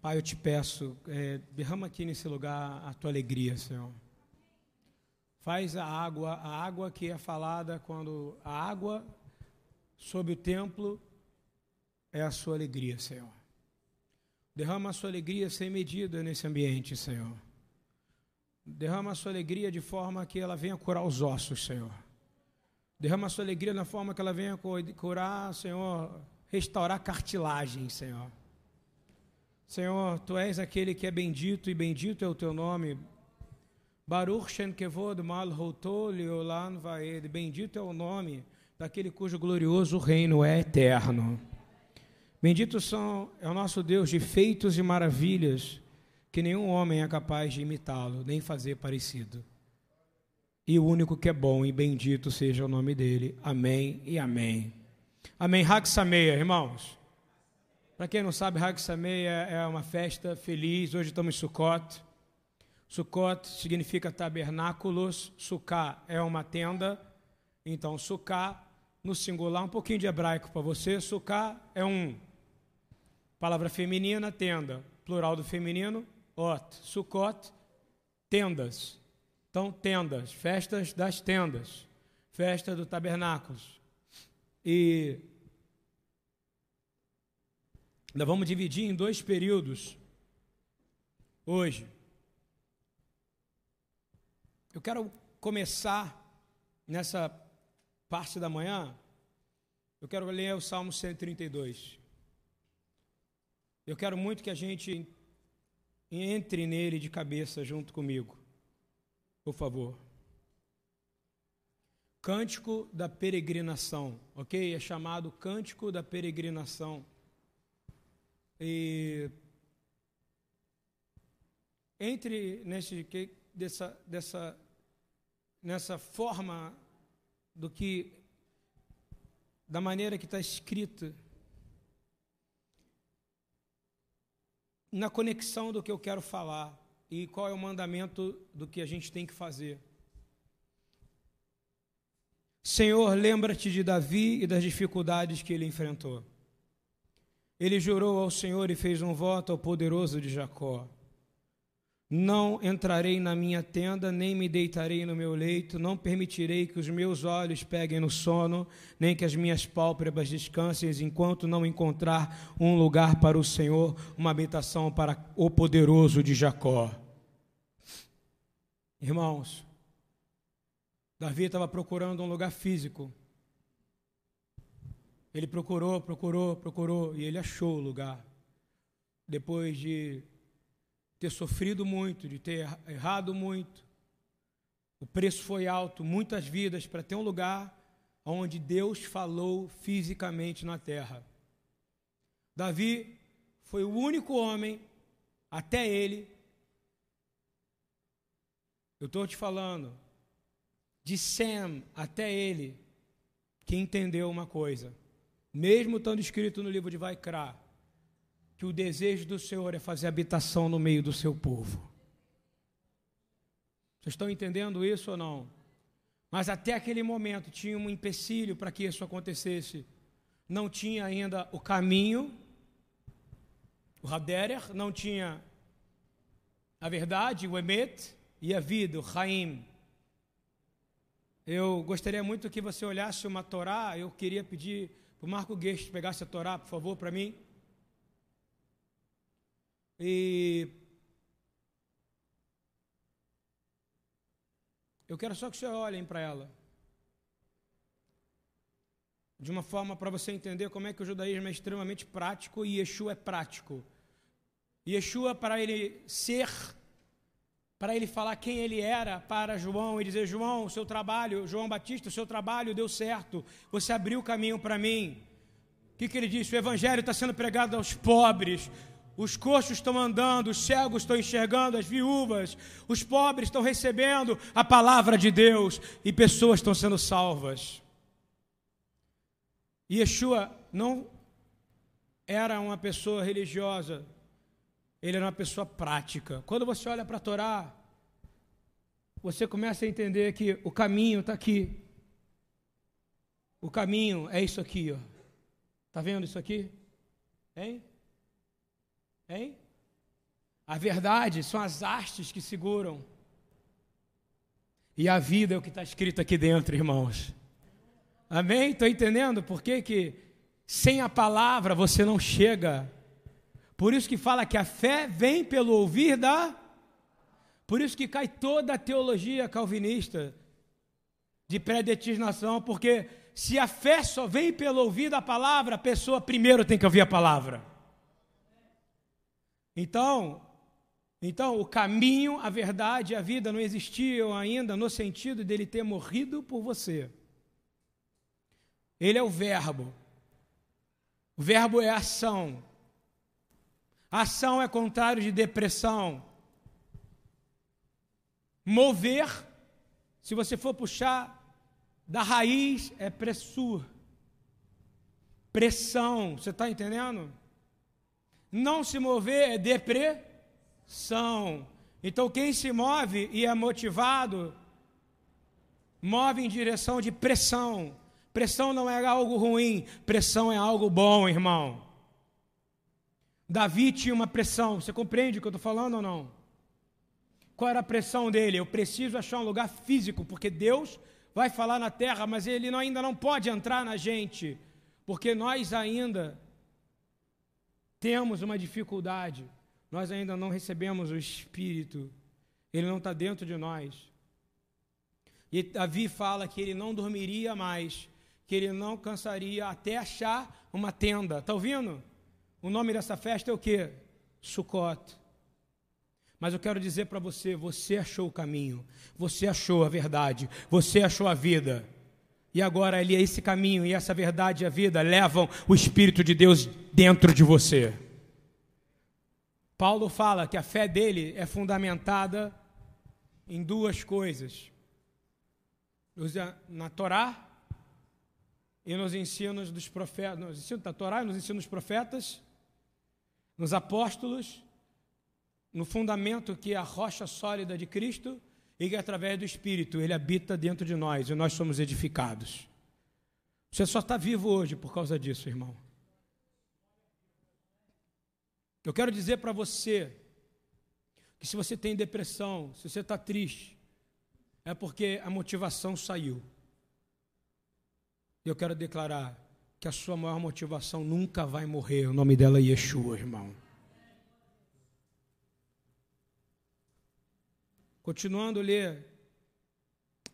Pai, eu te peço, é, derrama aqui nesse lugar a tua alegria, Senhor. Faz a água, a água que é falada quando a água sobre o templo é a sua alegria, Senhor. Derrama a sua alegria sem medida nesse ambiente, Senhor. Derrama a sua alegria de forma que ela venha curar os ossos, Senhor. Derrama a sua alegria na forma que ela venha curar, Senhor, restaurar cartilagem, Senhor. Senhor, tu és aquele que é bendito e bendito é o teu nome. Baruch Shen Kevod Malhoto Leolan Vaed. Bendito é o nome daquele cujo glorioso reino é eterno. Bendito são, é o nosso Deus de feitos e maravilhas, que nenhum homem é capaz de imitá-lo, nem fazer parecido. E o único que é bom e bendito seja o nome dele. Amém e amém. Amém. Sameia, irmãos. Para quem não sabe, Hag Samei é, é uma festa feliz. Hoje estamos em Sukkot. Sukkot significa tabernáculos. Sukkah é uma tenda. Então, Sukkah, no singular, um pouquinho de hebraico para você. Sukkah é um. Palavra feminina, tenda. Plural do feminino, ot. Sukkot, tendas. Então, tendas. Festas das tendas. Festa do tabernáculos. E nós vamos dividir em dois períodos hoje. Eu quero começar nessa parte da manhã. Eu quero ler o Salmo 132. Eu quero muito que a gente entre nele de cabeça junto comigo. Por favor. Cântico da peregrinação, ok? É chamado Cântico da peregrinação. E entre nesse dessa dessa nessa forma do que da maneira que está escrita na conexão do que eu quero falar e qual é o mandamento do que a gente tem que fazer. Senhor, lembra-te de Davi e das dificuldades que ele enfrentou. Ele jurou ao Senhor e fez um voto ao poderoso de Jacó: Não entrarei na minha tenda, nem me deitarei no meu leito, não permitirei que os meus olhos peguem no sono, nem que as minhas pálpebras descansem, enquanto não encontrar um lugar para o Senhor, uma habitação para o poderoso de Jacó. Irmãos, Davi estava procurando um lugar físico ele procurou, procurou, procurou e ele achou o lugar. Depois de ter sofrido muito, de ter errado muito, o preço foi alto, muitas vidas para ter um lugar onde Deus falou fisicamente na terra. Davi foi o único homem, até ele, eu estou te falando, de Sem até ele, que entendeu uma coisa mesmo estando escrito no livro de Vaikra, que o desejo do Senhor é fazer habitação no meio do seu povo. Vocês estão entendendo isso ou não? Mas até aquele momento tinha um empecilho para que isso acontecesse. Não tinha ainda o caminho, o Haderer, não tinha a verdade, o Emet, e a vida, o Haim. Eu gostaria muito que você olhasse uma Torá, eu queria pedir o Marco Guest pegasse a Torá, por favor, para mim. E eu quero só que vocês olhem para ela. De uma forma para você entender como é que o judaísmo é extremamente prático e Yeshua é prático. Yeshua, para ele ser, para ele falar quem ele era para João e dizer: João, o seu trabalho, João Batista, o seu trabalho deu certo, você abriu o caminho para mim. O que, que ele disse? O evangelho está sendo pregado aos pobres, os coxos estão andando, os cegos estão enxergando, as viúvas, os pobres estão recebendo a palavra de Deus e pessoas estão sendo salvas. E Yeshua não era uma pessoa religiosa, ele era uma pessoa prática. Quando você olha para a Torá, você começa a entender que o caminho está aqui. O caminho é isso aqui, ó. Tá vendo isso aqui? Hein? Hein? A verdade são as hastes que seguram. E a vida é o que está escrito aqui dentro, irmãos. Amém? Estou entendendo por que, que sem a palavra você não chega. Por isso que fala que a fé vem pelo ouvir da. Por isso que cai toda a teologia calvinista de predestinação, porque se a fé só vem pelo ouvir da palavra, a pessoa primeiro tem que ouvir a palavra. Então, então, o caminho, a verdade e a vida não existiam ainda no sentido dele ter morrido por você. Ele é o Verbo. O Verbo é ação. Ação é contrário de depressão. Mover, se você for puxar da raiz, é pressur. Pressão, você está entendendo? Não se mover é depressão são. Então, quem se move e é motivado, move em direção de pressão. Pressão não é algo ruim, pressão é algo bom, irmão. Davi tinha uma pressão, você compreende o que eu estou falando ou não? Qual era a pressão dele? Eu preciso achar um lugar físico, porque Deus vai falar na terra, mas Ele ainda não pode entrar na gente, porque nós ainda temos uma dificuldade nós ainda não recebemos o Espírito, ele não está dentro de nós. E Davi fala que ele não dormiria mais, que ele não cansaria até achar uma tenda. Está ouvindo? O nome dessa festa é o que? Sucote. Mas eu quero dizer para você: você achou o caminho, você achou a verdade, você achou a vida. E agora ali esse caminho e essa verdade e a vida levam o Espírito de Deus dentro de você. Paulo fala que a fé dele é fundamentada em duas coisas: na Torá e nos ensinos dos profetas, nos ensinos da Torá e nos ensinos dos profetas, nos apóstolos, no fundamento que é a rocha sólida de Cristo e que através do Espírito ele habita dentro de nós e nós somos edificados. Você só está vivo hoje por causa disso, irmão. Eu quero dizer para você que se você tem depressão, se você está triste, é porque a motivação saiu. Eu quero declarar que a sua maior motivação nunca vai morrer. O nome dela é Yeshua, irmão. Continuando a ler,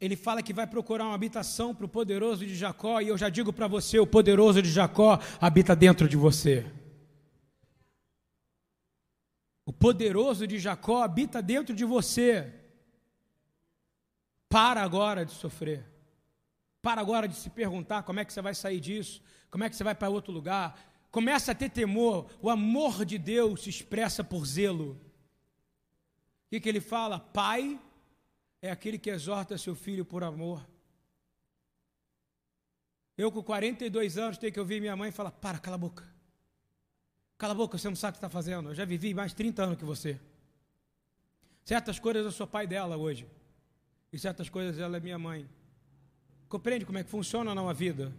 ele fala que vai procurar uma habitação para o poderoso de Jacó, e eu já digo para você: o poderoso de Jacó habita dentro de você. O poderoso de Jacó habita dentro de você. Para agora de sofrer. Para agora de se perguntar como é que você vai sair disso, como é que você vai para outro lugar. Começa a ter temor. O amor de Deus se expressa por zelo. O que, que ele fala? Pai é aquele que exorta seu filho por amor. Eu, com 42 anos, tenho que ouvir minha mãe falar: para, cala a boca. Cala a boca, você não sabe o que está fazendo. Eu já vivi mais de 30 anos que você. Certas coisas eu sou pai dela hoje. E certas coisas ela é minha mãe. Compreende como é que funciona não a vida?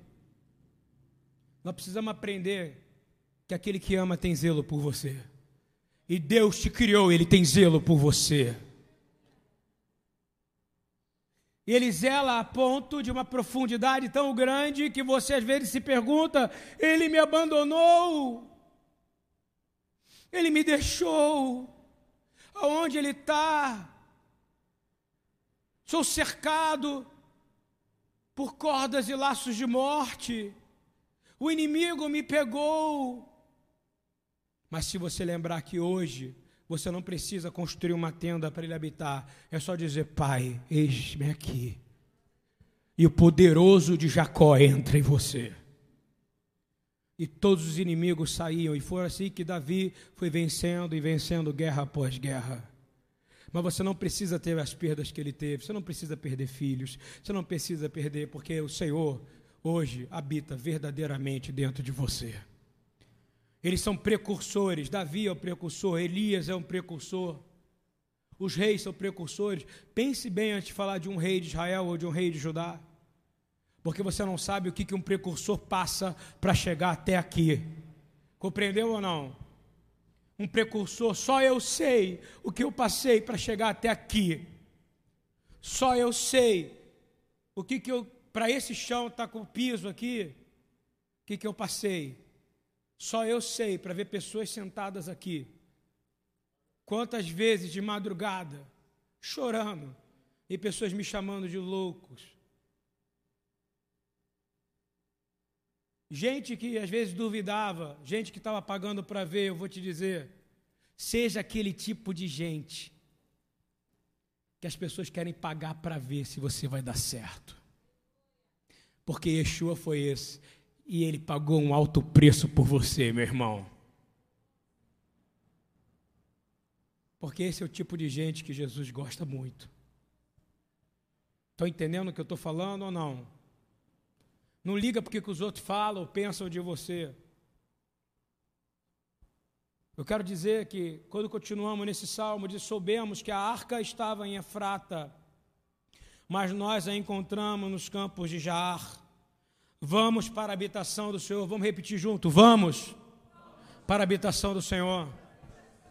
Nós precisamos aprender que aquele que ama tem zelo por você. E Deus te criou, ele tem zelo por você. E ele zela a ponto de uma profundidade tão grande que você às vezes se pergunta: ele me abandonou? Ele me deixou. Aonde ele está? Sou cercado por cordas e laços de morte. O inimigo me pegou. Mas se você lembrar que hoje você não precisa construir uma tenda para ele habitar, é só dizer: Pai, eis-me aqui. E o poderoso de Jacó entra em você e todos os inimigos saíam, e foi assim que Davi foi vencendo e vencendo guerra após guerra. Mas você não precisa ter as perdas que ele teve, você não precisa perder filhos, você não precisa perder, porque o Senhor hoje habita verdadeiramente dentro de você. Eles são precursores, Davi é o precursor, Elias é um precursor, os reis são precursores. Pense bem antes de falar de um rei de Israel ou de um rei de Judá porque você não sabe o que, um precursor passa para chegar até aqui. Compreendeu ou não? Um precursor, só eu sei o que eu passei para chegar até aqui. Só eu sei o que, que eu, para esse chão estar tá com o piso aqui, o que, que eu passei. Só eu sei para ver pessoas sentadas aqui. Quantas vezes de madrugada, chorando, e pessoas me chamando de loucos. Gente que às vezes duvidava, gente que estava pagando para ver, eu vou te dizer, seja aquele tipo de gente que as pessoas querem pagar para ver se você vai dar certo. Porque Yeshua foi esse, e ele pagou um alto preço por você, meu irmão. Porque esse é o tipo de gente que Jesus gosta muito. Estão entendendo o que eu estou falando ou não? Não liga porque que os outros falam ou pensam de você. Eu quero dizer que, quando continuamos nesse salmo, de soubemos que a arca estava em Efrata, mas nós a encontramos nos campos de Jaar. Vamos para a habitação do Senhor, vamos repetir junto, vamos para a habitação do Senhor.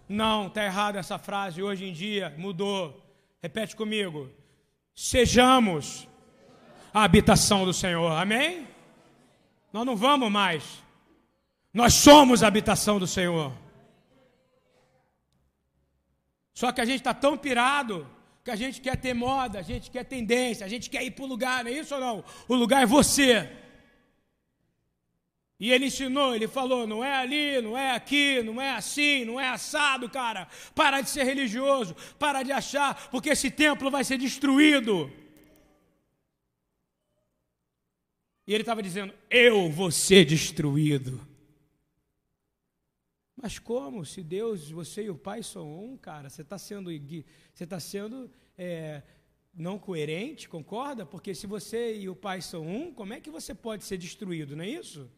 Não, está errada essa frase, hoje em dia mudou. Repete comigo. Sejamos a habitação do Senhor, amém? Nós não vamos mais, nós somos a habitação do Senhor. Só que a gente está tão pirado que a gente quer ter moda, a gente quer tendência, a gente quer ir para o lugar, não é isso ou não? O lugar é você. E ele ensinou, ele falou: não é ali, não é aqui, não é assim, não é assado, cara. Para de ser religioso, para de achar, porque esse templo vai ser destruído. E ele estava dizendo: eu vou ser destruído. Mas como? Se Deus, você e o Pai são um, cara, você está sendo, você está sendo é, não coerente, concorda? Porque se você e o Pai são um, como é que você pode ser destruído, não é isso?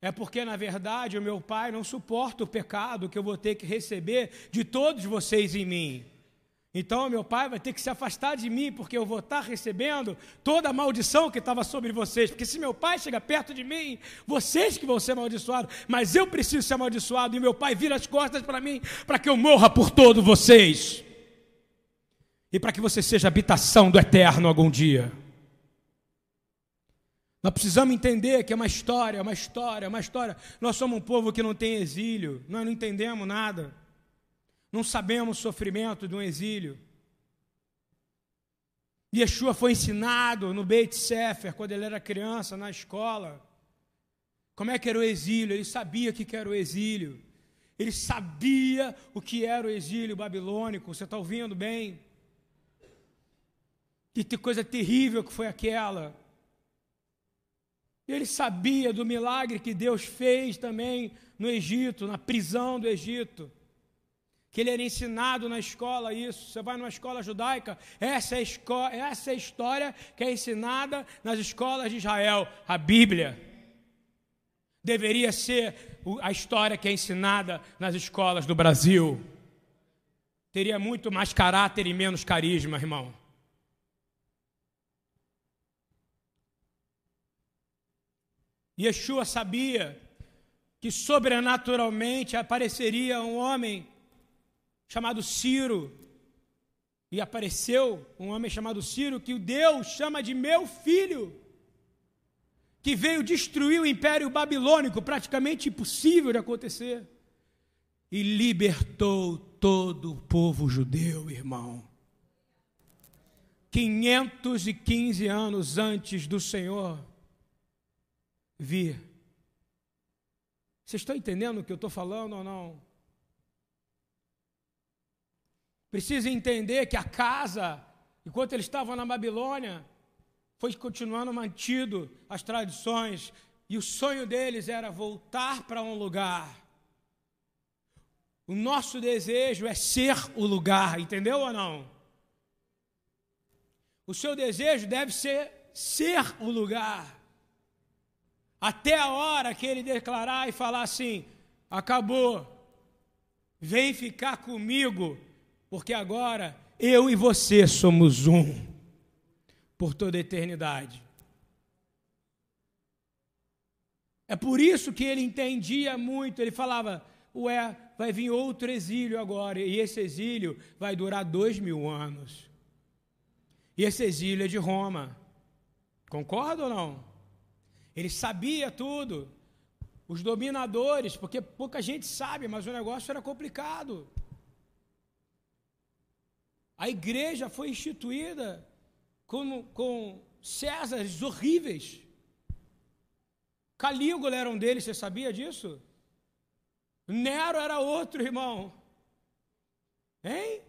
É porque, na verdade, o meu Pai não suporta o pecado que eu vou ter que receber de todos vocês em mim. Então, meu pai vai ter que se afastar de mim, porque eu vou estar recebendo toda a maldição que estava sobre vocês. Porque se meu pai chega perto de mim, vocês que vão ser amaldiçoados, mas eu preciso ser amaldiçoado, e meu pai vira as costas para mim, para que eu morra por todos vocês. E para que você seja habitação do eterno algum dia. Nós precisamos entender que é uma história, uma história, uma história. Nós somos um povo que não tem exílio, nós não entendemos nada. Não sabemos o sofrimento de um exílio. Yeshua foi ensinado no Beit Sefer, quando ele era criança, na escola. Como é que era o exílio? Ele sabia o que era o exílio. Ele sabia o que era o exílio babilônico. Você está ouvindo bem? Que coisa terrível que foi aquela. Ele sabia do milagre que Deus fez também no Egito, na prisão do Egito que ele era ensinado na escola isso. Você vai numa escola judaica, essa é, essa é a história que é ensinada nas escolas de Israel, a Bíblia. Deveria ser a história que é ensinada nas escolas do Brasil. Teria muito mais caráter e menos carisma, irmão. Yeshua sabia que sobrenaturalmente apareceria um homem chamado Ciro. E apareceu um homem chamado Ciro, que o Deus chama de meu filho, que veio destruir o império babilônico, praticamente impossível de acontecer, e libertou todo o povo judeu, irmão. 515 anos antes do Senhor vir. Vocês estão entendendo o que eu estou falando ou não? Precisa entender que a casa, enquanto eles estavam na Babilônia, foi continuando mantido as tradições, e o sonho deles era voltar para um lugar. O nosso desejo é ser o lugar, entendeu ou não? O seu desejo deve ser ser o lugar. Até a hora que ele declarar e falar assim: acabou, vem ficar comigo porque agora eu e você somos um por toda a eternidade. É por isso que ele entendia muito. Ele falava: Ué, vai vir outro exílio agora, e esse exílio vai durar dois mil anos. E esse exílio é de Roma. Concorda ou não? Ele sabia tudo. Os dominadores, porque pouca gente sabe, mas o negócio era complicado. A igreja foi instituída com, com Césares horríveis. Calígula era um deles, você sabia disso? Nero era outro, irmão. Hein?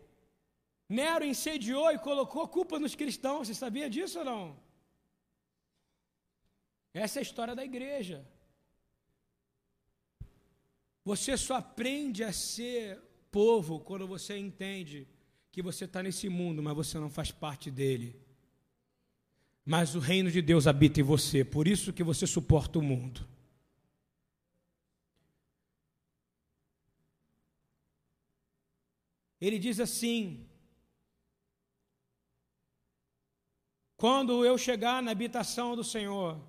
Nero incendiou e colocou culpa nos cristãos, você sabia disso ou não? Essa é a história da igreja. Você só aprende a ser povo quando você entende que você está nesse mundo, mas você não faz parte dele. Mas o reino de Deus habita em você, por isso que você suporta o mundo. Ele diz assim: Quando eu chegar na habitação do Senhor,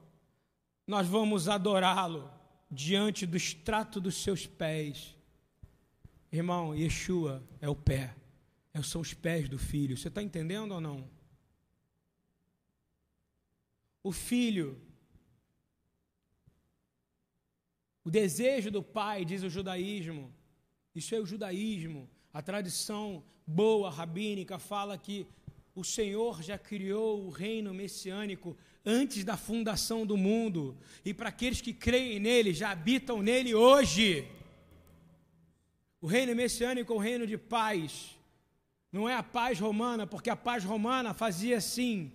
nós vamos adorá-lo diante do extrato dos seus pés. Irmão, Yeshua é o pé, são os pés do filho. Você está entendendo ou não? O filho, o desejo do pai, diz o judaísmo, isso é o judaísmo, a tradição boa rabínica fala que o Senhor já criou o reino messiânico antes da fundação do mundo, e para aqueles que creem nele, já habitam nele hoje. O reino messiânico é o reino de paz, não é a paz romana, porque a paz romana fazia assim: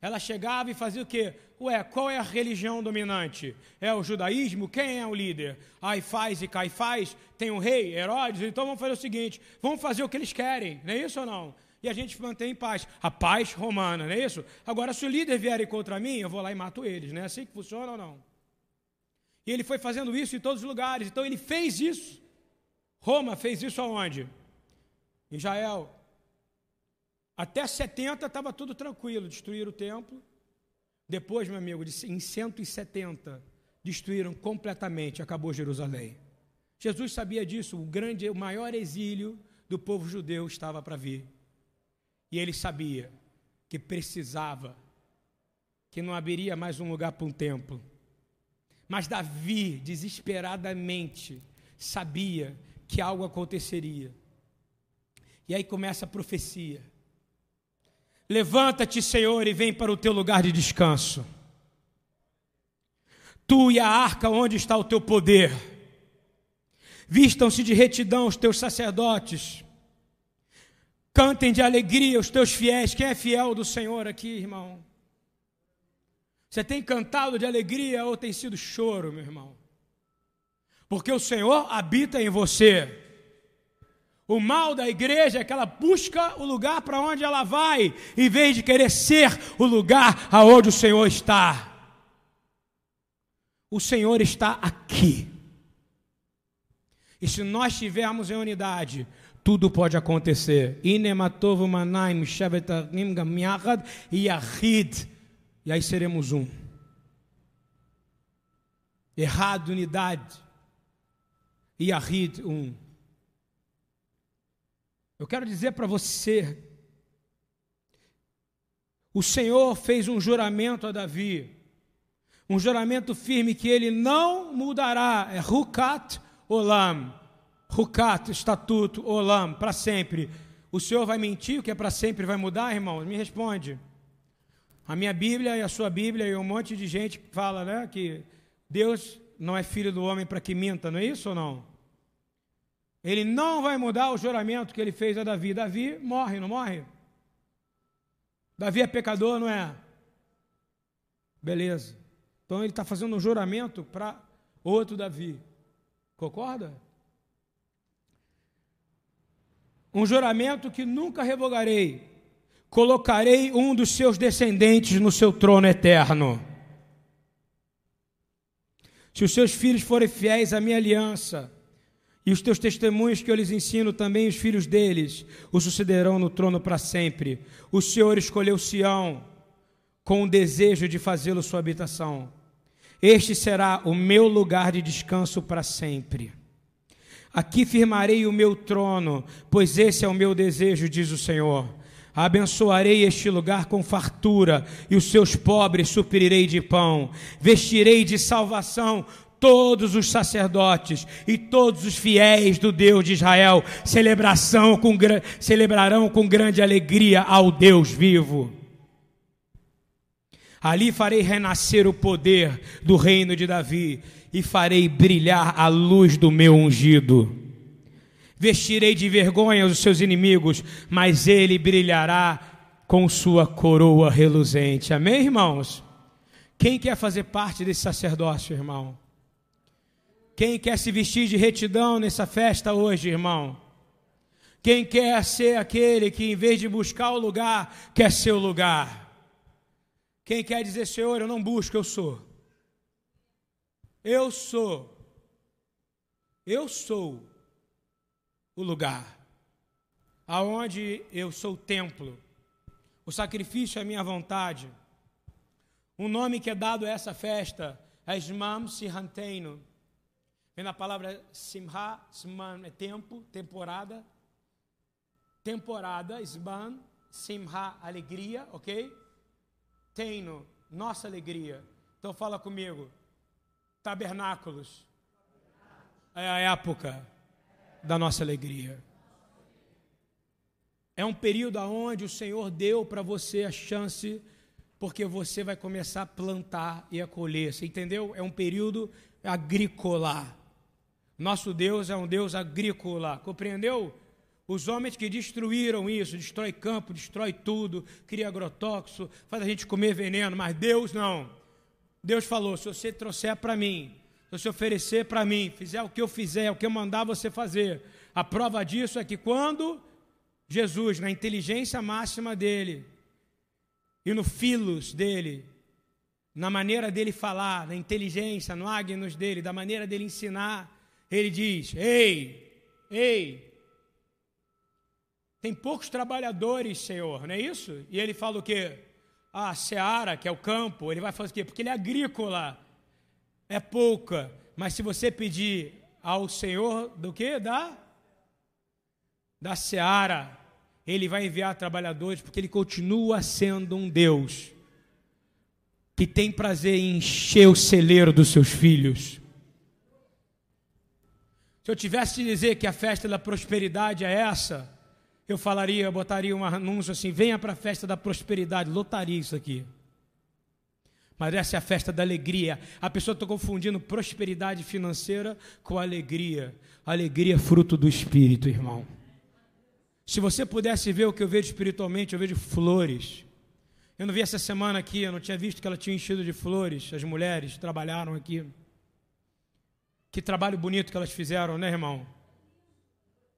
ela chegava e fazia o quê? Ué, qual é a religião dominante? É o judaísmo? Quem é o líder? Aifaz e Caifás tem um rei, Herodes, então vamos fazer o seguinte: vamos fazer o que eles querem, não é isso ou não? E a gente mantém paz. A paz romana, não é isso? Agora, se o líder vier contra mim, eu vou lá e mato eles, não é assim que funciona ou não? E ele foi fazendo isso em todos os lugares, então ele fez isso. Roma fez isso aonde? Em Israel. Até 70 estava tudo tranquilo, destruíram o templo. Depois, meu amigo, em 170, destruíram completamente, acabou Jerusalém. Jesus sabia disso, o grande, o maior exílio do povo judeu estava para vir. E ele sabia que precisava, que não haveria mais um lugar para um templo. Mas Davi, desesperadamente, sabia que algo aconteceria. E aí começa a profecia. Levanta-te, Senhor, e vem para o teu lugar de descanso. Tu e a arca onde está o teu poder. Vistam-se de retidão os teus sacerdotes. Cantem de alegria os teus fiéis. Quem é fiel do Senhor aqui, irmão? Você tem cantado de alegria ou tem sido choro, meu irmão? Porque o Senhor habita em você. O mal da igreja é que ela busca o lugar para onde ela vai, em vez de querer ser o lugar aonde o Senhor está. O Senhor está aqui. E se nós estivermos em unidade, tudo pode acontecer. Inematovo manaim shavetarim gamiachad yahid. E aí seremos um. Errado, unidade. Yahid, um. Eu quero dizer para você, o Senhor fez um juramento a Davi, um juramento firme que ele não mudará, é Rukat Olam, Rukat, estatuto, Olam, para sempre. O Senhor vai mentir, o que é para sempre vai mudar, irmão? Me responde. A minha Bíblia e a sua Bíblia e um monte de gente fala, né, que Deus não é filho do homem para que minta, não é isso ou não? Ele não vai mudar o juramento que ele fez a Davi. Davi morre, não morre? Davi é pecador, não é? Beleza. Então ele está fazendo um juramento para outro Davi. Concorda? Um juramento que nunca revogarei. Colocarei um dos seus descendentes no seu trono eterno. Se os seus filhos forem fiéis à minha aliança, e os teus testemunhos que eu lhes ensino também os filhos deles o sucederão no trono para sempre. O Senhor escolheu Sião com o desejo de fazê-lo sua habitação. Este será o meu lugar de descanso para sempre. Aqui firmarei o meu trono, pois esse é o meu desejo, diz o Senhor. Abençoarei este lugar com fartura, e os seus pobres suprirei de pão. Vestirei de salvação todos os sacerdotes e todos os fiéis do Deus de Israel celebração com, celebrarão com grande alegria ao Deus vivo. Ali farei renascer o poder do reino de Davi e farei brilhar a luz do meu ungido. Vestirei de vergonha os seus inimigos, mas ele brilhará com sua coroa reluzente. Amém, irmãos? Quem quer fazer parte desse sacerdócio, irmão? Quem quer se vestir de retidão nessa festa hoje, irmão? Quem quer ser aquele que, em vez de buscar o lugar, quer ser o lugar? Quem quer dizer, Senhor, eu não busco, eu sou. Eu sou. Eu sou o lugar aonde eu sou o templo. O sacrifício é minha vontade. O nome que é dado a essa festa é Shmam Sihanteino Vem na palavra simha, simman é tempo, temporada. Temporada, isman, simha, alegria, ok? Teino, nossa alegria. Então fala comigo. Tabernáculos. É a época da nossa alegria. É um período onde o Senhor deu para você a chance, porque você vai começar a plantar e a colher. Você entendeu? É um período agrícola. Nosso Deus é um Deus agrícola, compreendeu? Os homens que destruíram isso, destrói campo, destrói tudo, cria agrotóxico, faz a gente comer veneno, mas Deus não. Deus falou: se você trouxer para mim, se você oferecer para mim, fizer o que eu fizer, o que eu mandar você fazer, a prova disso é que quando Jesus, na inteligência máxima dele, e no filos dele, na maneira dele falar, na inteligência, no agnus dele, da maneira dele ensinar, ele diz: Ei, ei, tem poucos trabalhadores, Senhor, não é isso? E ele fala o quê? A seara, que é o campo, ele vai falar o quê? Porque ele é agrícola, é pouca, mas se você pedir ao Senhor do que? Da, da seara, ele vai enviar trabalhadores, porque ele continua sendo um Deus que tem prazer em encher o celeiro dos seus filhos. Se eu tivesse de dizer que a festa da prosperidade é essa, eu falaria, eu botaria um anúncio assim: venha para a festa da prosperidade, lotaria isso aqui. Mas essa é a festa da alegria. A pessoa está confundindo prosperidade financeira com alegria. Alegria é fruto do Espírito, irmão. Se você pudesse ver o que eu vejo espiritualmente, eu vejo flores. Eu não vi essa semana aqui, eu não tinha visto que ela tinha enchido de flores. As mulheres trabalharam aqui. Que trabalho bonito que elas fizeram, né, irmão?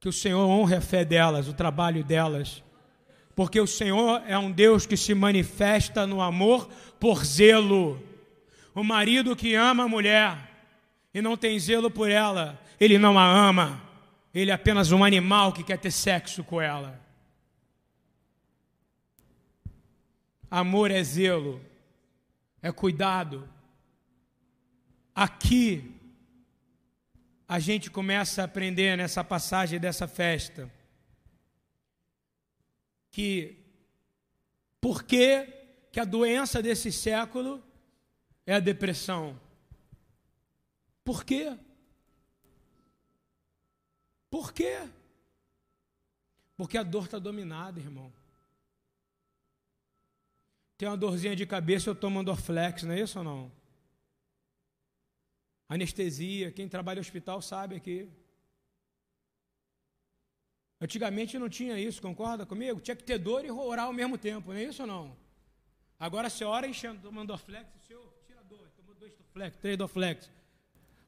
Que o Senhor honre a fé delas, o trabalho delas. Porque o Senhor é um Deus que se manifesta no amor por zelo. O marido que ama a mulher e não tem zelo por ela, ele não a ama. Ele é apenas um animal que quer ter sexo com ela. Amor é zelo, é cuidado. Aqui a gente começa a aprender nessa passagem dessa festa que por que, que a doença desse século é a depressão? Por quê? Por quê? Porque a dor está dominada, irmão. Tem uma dorzinha de cabeça, eu tomo Andorflex, não é isso ou não? Anestesia, quem trabalha no hospital sabe aqui. Antigamente não tinha isso, concorda comigo? Tinha que ter dor e orar ao mesmo tempo, não é isso ou não? Agora você ora enchendo, tomando Dorflex, o senhor tira a dor, tomou dois Dorflex, três Dorflex.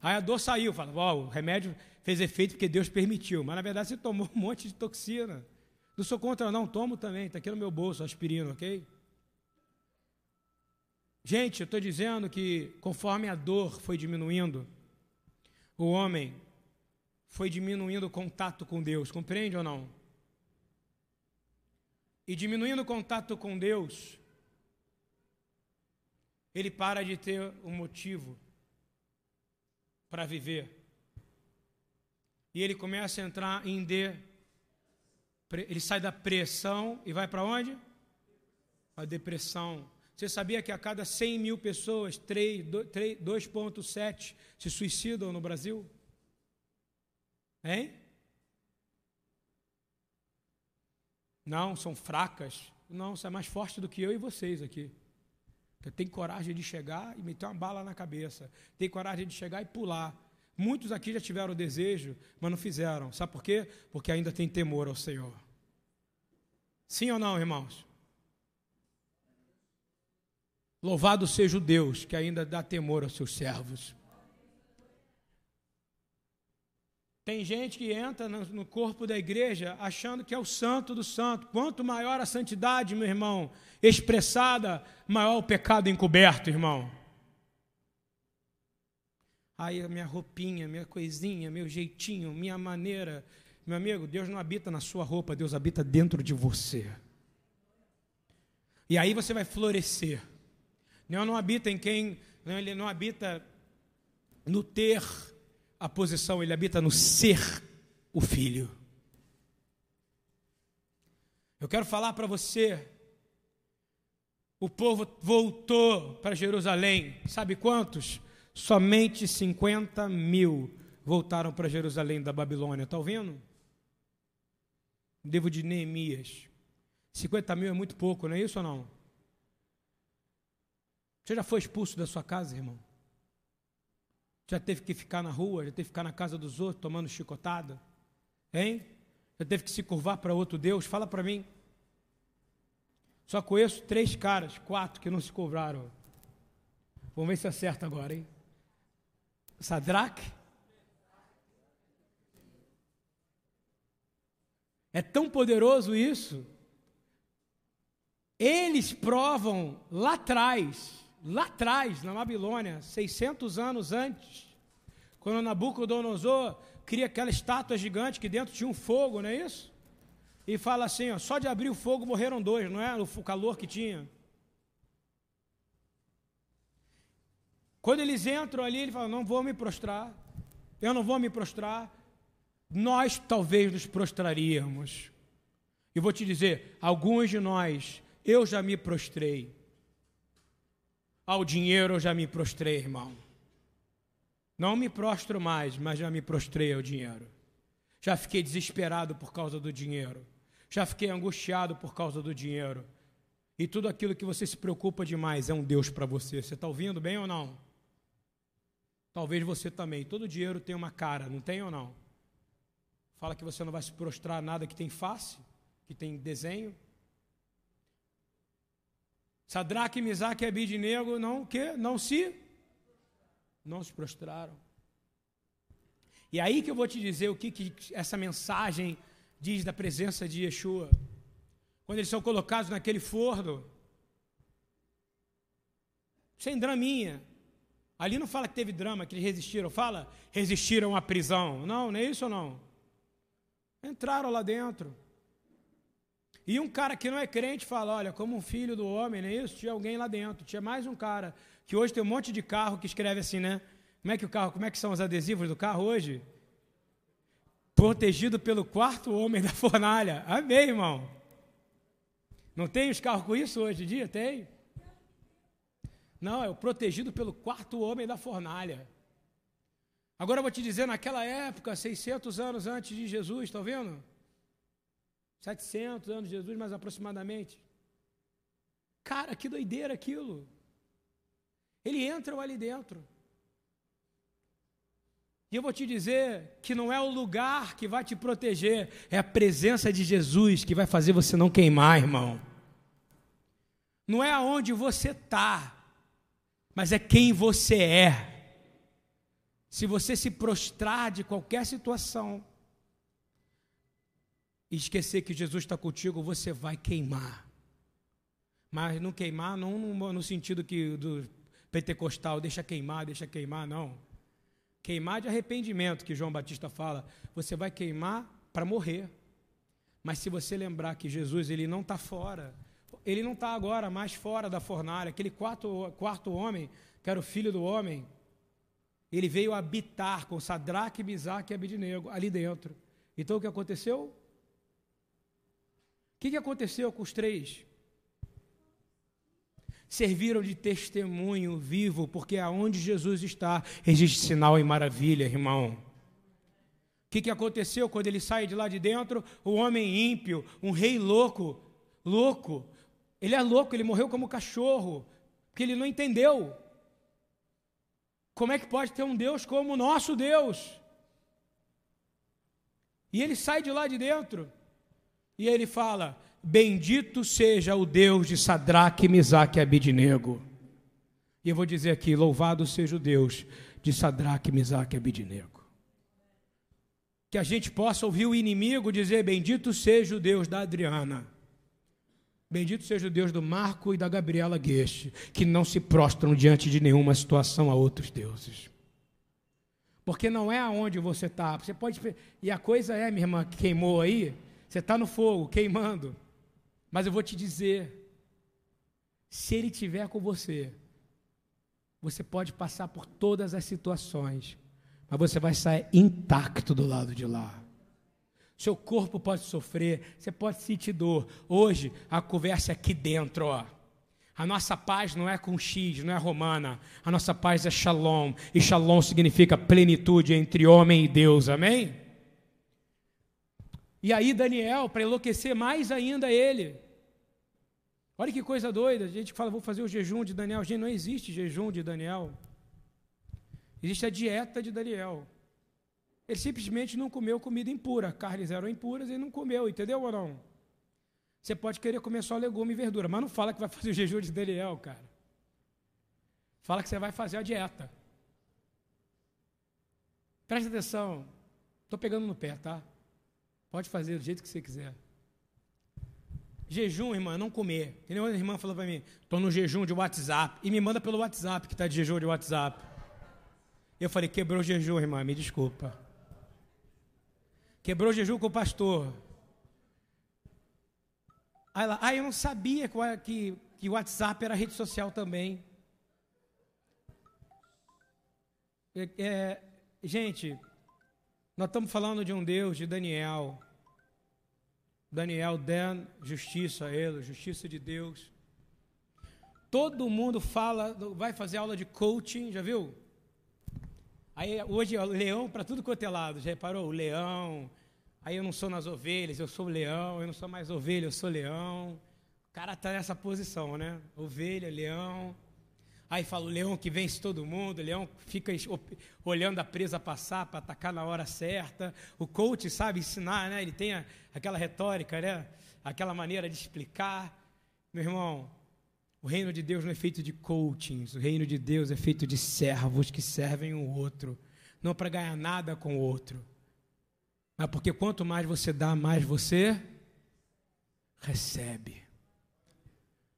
Aí a dor saiu, fala, ó, o remédio fez efeito porque Deus permitiu, mas na verdade você tomou um monte de toxina. Não sou contra não, tomo também, está aqui no meu bolso, aspirina, ok? Gente, eu estou dizendo que conforme a dor foi diminuindo, o homem foi diminuindo o contato com Deus, compreende ou não? E diminuindo o contato com Deus, ele para de ter um motivo para viver. E ele começa a entrar em D. Ele sai da pressão e vai para onde? A depressão. Você sabia que a cada 100 mil pessoas, 2,7 se suicidam no Brasil? Hein? Não, são fracas. Não, você é mais forte do que eu e vocês aqui. Tem coragem de chegar e meter uma bala na cabeça. Tem coragem de chegar e pular. Muitos aqui já tiveram o desejo, mas não fizeram. Sabe por quê? Porque ainda tem temor ao Senhor. Sim ou não, irmãos? Louvado seja o Deus que ainda dá temor aos seus servos. Tem gente que entra no corpo da igreja achando que é o santo do santo. Quanto maior a santidade, meu irmão, expressada, maior o pecado encoberto, irmão. Aí a minha roupinha, minha coisinha, meu jeitinho, minha maneira. Meu amigo, Deus não habita na sua roupa, Deus habita dentro de você. E aí você vai florescer. Deus não habita em quem, não, ele não habita no ter a posição, ele habita no ser o filho. Eu quero falar para você, o povo voltou para Jerusalém, sabe quantos? Somente 50 mil voltaram para Jerusalém da Babilônia, está ouvindo? Devo de Neemias. 50 mil é muito pouco, não é isso ou não? Você já foi expulso da sua casa, irmão? Já teve que ficar na rua, já teve que ficar na casa dos outros tomando chicotada? Hein? Já teve que se curvar para outro Deus? Fala para mim. Só conheço três caras, quatro que não se curvaram. Vamos ver se acerta agora, hein? Sadraque. É tão poderoso isso. Eles provam lá atrás lá atrás, na Babilônia, 600 anos antes, quando Nabucodonosor cria aquela estátua gigante que dentro tinha um fogo, não é isso? E fala assim, ó, só de abrir o fogo morreram dois, não é? O calor que tinha. Quando eles entram ali, ele fala: Não vou me prostrar, eu não vou me prostrar. Nós talvez nos prostraríamos. E vou te dizer: alguns de nós, eu já me prostrei. Ao dinheiro eu já me prostrei, irmão. Não me prostro mais, mas já me prostrei ao dinheiro. Já fiquei desesperado por causa do dinheiro. Já fiquei angustiado por causa do dinheiro. E tudo aquilo que você se preocupa demais é um Deus para você. Você está ouvindo bem ou não? Talvez você também. Todo dinheiro tem uma cara, não tem ou não? Fala que você não vai se prostrar nada que tem face, que tem desenho. Sadraque, Misaque e Abidinego não que não se não se prostraram. E aí que eu vou te dizer o que, que essa mensagem diz da presença de Yeshua. Quando eles são colocados naquele forno, sem draminha. Ali não fala que teve drama, que eles resistiram, fala resistiram à prisão. Não, não é isso ou não? Entraram lá dentro. E um cara que não é crente fala: olha, como um filho do homem, não é isso? Tinha alguém lá dentro. Tinha mais um cara que hoje tem um monte de carro que escreve assim, né? Como é que o carro, como é que são os adesivos do carro hoje? Protegido pelo quarto homem da fornalha. Amém, irmão. Não tem os carros com isso hoje em dia? Tem? Não, é o protegido pelo quarto homem da fornalha. Agora eu vou te dizer, naquela época, 600 anos antes de Jesus, está vendo? 700 anos de Jesus, mais aproximadamente. Cara, que doideira aquilo. Ele entra ali dentro. E eu vou te dizer que não é o lugar que vai te proteger, é a presença de Jesus que vai fazer você não queimar, irmão. Não é aonde você está, mas é quem você é. Se você se prostrar de qualquer situação, e esquecer que Jesus está contigo, você vai queimar. Mas não queimar não no, sentido que do pentecostal, deixa queimar, deixa queimar, não. Queimar de arrependimento, que João Batista fala. Você vai queimar para morrer. Mas se você lembrar que Jesus ele não está fora, ele não está agora mais fora da fornalha, aquele quarto, quarto homem, que era o filho do homem, ele veio habitar com Sadraque, Misaque e Abidnego ali dentro. Então o que aconteceu? O que, que aconteceu com os três? Serviram de testemunho vivo, porque aonde Jesus está, existe sinal e maravilha, irmão. O que, que aconteceu quando ele sai de lá de dentro? O homem ímpio, um rei louco, louco. Ele é louco, ele morreu como cachorro, porque ele não entendeu. Como é que pode ter um Deus como o nosso Deus? E ele sai de lá de dentro e ele fala: Bendito seja o Deus de Sadraque, Misaque e Abidnego. E eu vou dizer aqui: Louvado seja o Deus de Sadraque, Misaque e Abidnego. Que a gente possa ouvir o inimigo dizer: Bendito seja o Deus da Adriana. Bendito seja o Deus do Marco e da Gabriela Gueste, que não se prostram diante de nenhuma situação a outros deuses. Porque não é aonde você está. Você pode. E a coisa é, minha irmã, que queimou aí, você está no fogo, queimando. Mas eu vou te dizer: se Ele estiver com você, você pode passar por todas as situações, mas você vai sair intacto do lado de lá. Seu corpo pode sofrer, você pode sentir dor. Hoje, a conversa é aqui dentro, ó. A nossa paz não é com X, não é romana. A nossa paz é shalom. E shalom significa plenitude entre homem e Deus. Amém? E aí, Daniel, para enlouquecer mais ainda ele. Olha que coisa doida. A gente fala, vou fazer o jejum de Daniel. Gente, não existe jejum de Daniel. Existe a dieta de Daniel. Ele simplesmente não comeu comida impura. Carnes eram impuras e não comeu, entendeu ou não? Você pode querer comer só legume e verdura, mas não fala que vai fazer o jejum de Daniel, cara. Fala que você vai fazer a dieta. Presta atenção. Estou pegando no pé, tá? Pode fazer do jeito que você quiser. Jejum, irmã, não comer. Entendeu? A irmã falou para mim, estou no jejum de WhatsApp. E me manda pelo WhatsApp que está de jejum de WhatsApp. Eu falei, quebrou o jejum, irmã, me desculpa. Quebrou o jejum com o pastor. Aí ela, ah, eu não sabia que, que WhatsApp era rede social também. É, é, gente, nós estamos falando de um Deus, de Daniel. Daniel, Dan, justiça ele, justiça de Deus. Todo mundo fala, vai fazer aula de coaching, já viu? Aí hoje o leão para tudo quanto é lado, já reparou? O leão, Aí eu não sou nas ovelhas, eu sou leão, eu não sou mais ovelha, eu sou leão. O cara está nessa posição, né? Ovelha, leão. Aí fala o leão que vence todo mundo, o leão fica olhando a presa passar para atacar na hora certa. O coach sabe ensinar, né? Ele tem a, aquela retórica, né? Aquela maneira de explicar. Meu irmão, o reino de Deus não é feito de coachings, o reino de Deus é feito de servos que servem o outro, não para ganhar nada com o outro mas porque quanto mais você dá, mais você recebe.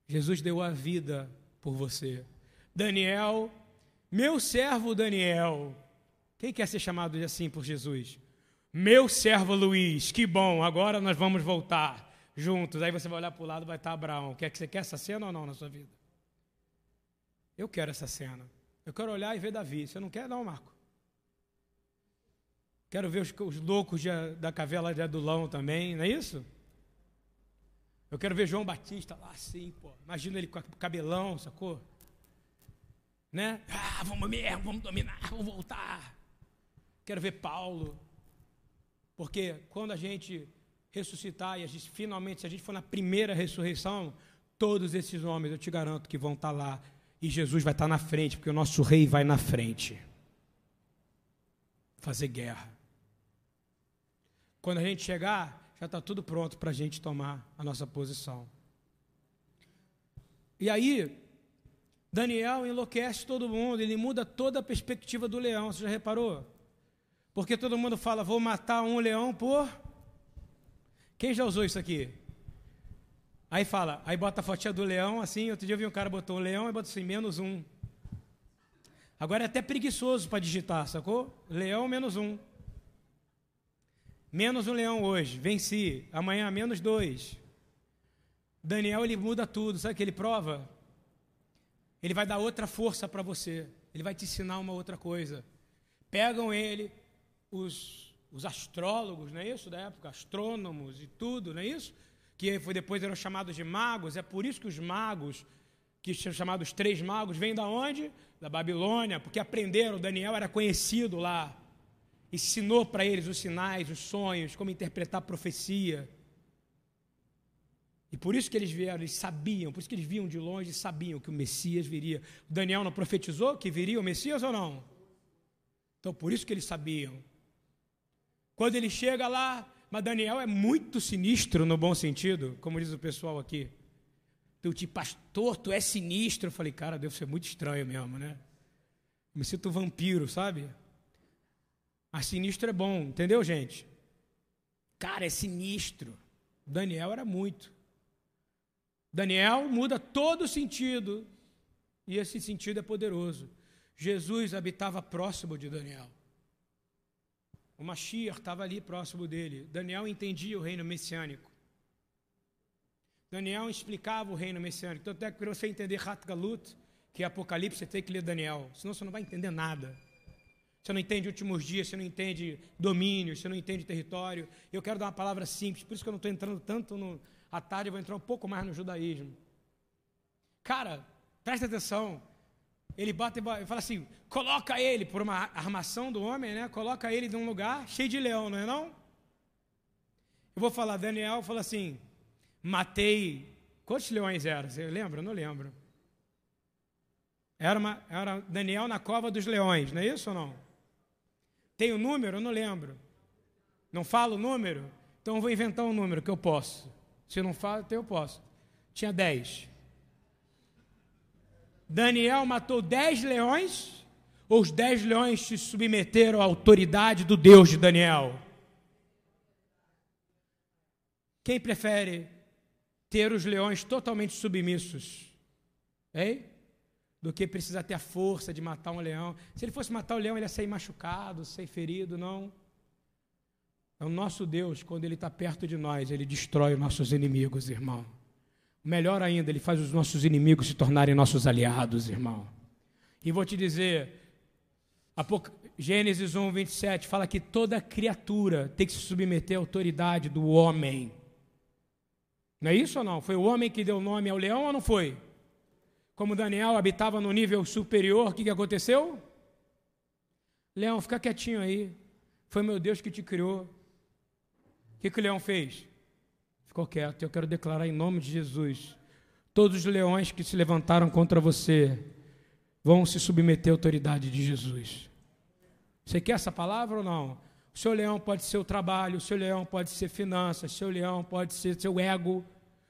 Jesus deu a vida por você. Daniel, meu servo Daniel. Quem quer ser chamado assim por Jesus? Meu servo Luiz, que bom, agora nós vamos voltar juntos. Aí você vai olhar para o lado, vai estar Abraão. Quer que você quer essa cena ou não na sua vida? Eu quero essa cena. Eu quero olhar e ver Davi. Você não quer, não, Marco? Quero ver os, os loucos de, da cavela de Adulão também, não é isso? Eu quero ver João Batista lá assim, pô. Imagina ele com cabelão, sacou? Né? Ah, vamos mesmo, vamos dominar, vamos voltar. Quero ver Paulo. Porque quando a gente ressuscitar e a gente finalmente, se a gente for na primeira ressurreição, todos esses homens, eu te garanto que vão estar lá e Jesus vai estar na frente, porque o nosso rei vai na frente fazer guerra. Quando a gente chegar, já está tudo pronto para a gente tomar a nossa posição. E aí, Daniel enlouquece todo mundo, ele muda toda a perspectiva do leão, você já reparou? Porque todo mundo fala, vou matar um leão por. Quem já usou isso aqui? Aí fala, aí bota a fotinha do leão, assim, outro dia eu vi um cara botou um leão e botou assim, menos um. Agora é até preguiçoso para digitar, sacou? Leão menos um. Menos um leão hoje, venci. Amanhã, menos dois. Daniel, ele muda tudo. Sabe o que ele prova? Ele vai dar outra força para você. Ele vai te ensinar uma outra coisa. Pegam ele, os, os astrólogos, não é isso da época? Astrônomos e tudo, não é isso? Que foi, depois eram chamados de magos. É por isso que os magos, que são chamados três magos, vêm da onde? Da Babilônia, porque aprenderam, Daniel era conhecido lá. Ensinou para eles os sinais, os sonhos, como interpretar profecia. E por isso que eles vieram, eles sabiam, por isso que eles viam de longe e sabiam que o Messias viria. Daniel não profetizou que viria o Messias ou não? Então por isso que eles sabiam. Quando ele chega lá, mas Daniel é muito sinistro no bom sentido, como diz o pessoal aqui. Tu tipo, pastor, tu é sinistro. Eu falei, cara, deve ser muito estranho mesmo, né? Me sinto vampiro, sabe? Mas sinistro é bom, entendeu, gente? Cara, é sinistro. Daniel era muito. Daniel muda todo o sentido, e esse sentido é poderoso. Jesus habitava próximo de Daniel. O Mashiach estava ali próximo dele. Daniel entendia o reino messiânico. Daniel explicava o reino messiânico. Tanto é que para você entender Galut, que é Apocalipse, você tem que ler Daniel. Senão você não vai entender nada. Você não entende últimos dias, você não entende domínio, você não entende território. Eu quero dar uma palavra simples, por isso que eu não estou entrando tanto no, à tarde eu vou entrar um pouco mais no judaísmo. Cara, presta atenção. Ele bate e fala assim: coloca ele por uma armação do homem, né? Coloca ele num lugar cheio de leão, não é não? Eu vou falar, Daniel fala assim: matei. Quantos leões eram? Você lembra? Eu não lembro. Era, uma, era Daniel na cova dos leões, não é isso ou não? Tem o um número? Eu não lembro. Não falo o número? Então eu vou inventar um número que eu posso. Se não fala, eu posso. Tinha dez. Daniel matou dez leões, ou os dez leões se submeteram à autoridade do Deus de Daniel? Quem prefere ter os leões totalmente submissos? Hein? Do que precisar ter a força de matar um leão. Se ele fosse matar o leão, ele ia sair machucado, sair ferido, não. É o nosso Deus, quando Ele está perto de nós, Ele destrói os nossos inimigos, irmão. Melhor ainda, Ele faz os nossos inimigos se tornarem nossos aliados, irmão. E vou te dizer, Gênesis 1, 27 fala que toda criatura tem que se submeter à autoridade do homem. Não é isso ou não? Foi o homem que deu nome ao leão ou não foi? Como Daniel habitava no nível superior, o que, que aconteceu? Leão, fica quietinho aí. Foi meu Deus que te criou. O que, que o leão fez? Ficou quieto. Eu quero declarar em nome de Jesus: todos os leões que se levantaram contra você vão se submeter à autoridade de Jesus. Você quer essa palavra ou não? O seu leão pode ser o trabalho, o seu leão pode ser finanças, o seu leão pode ser seu ego,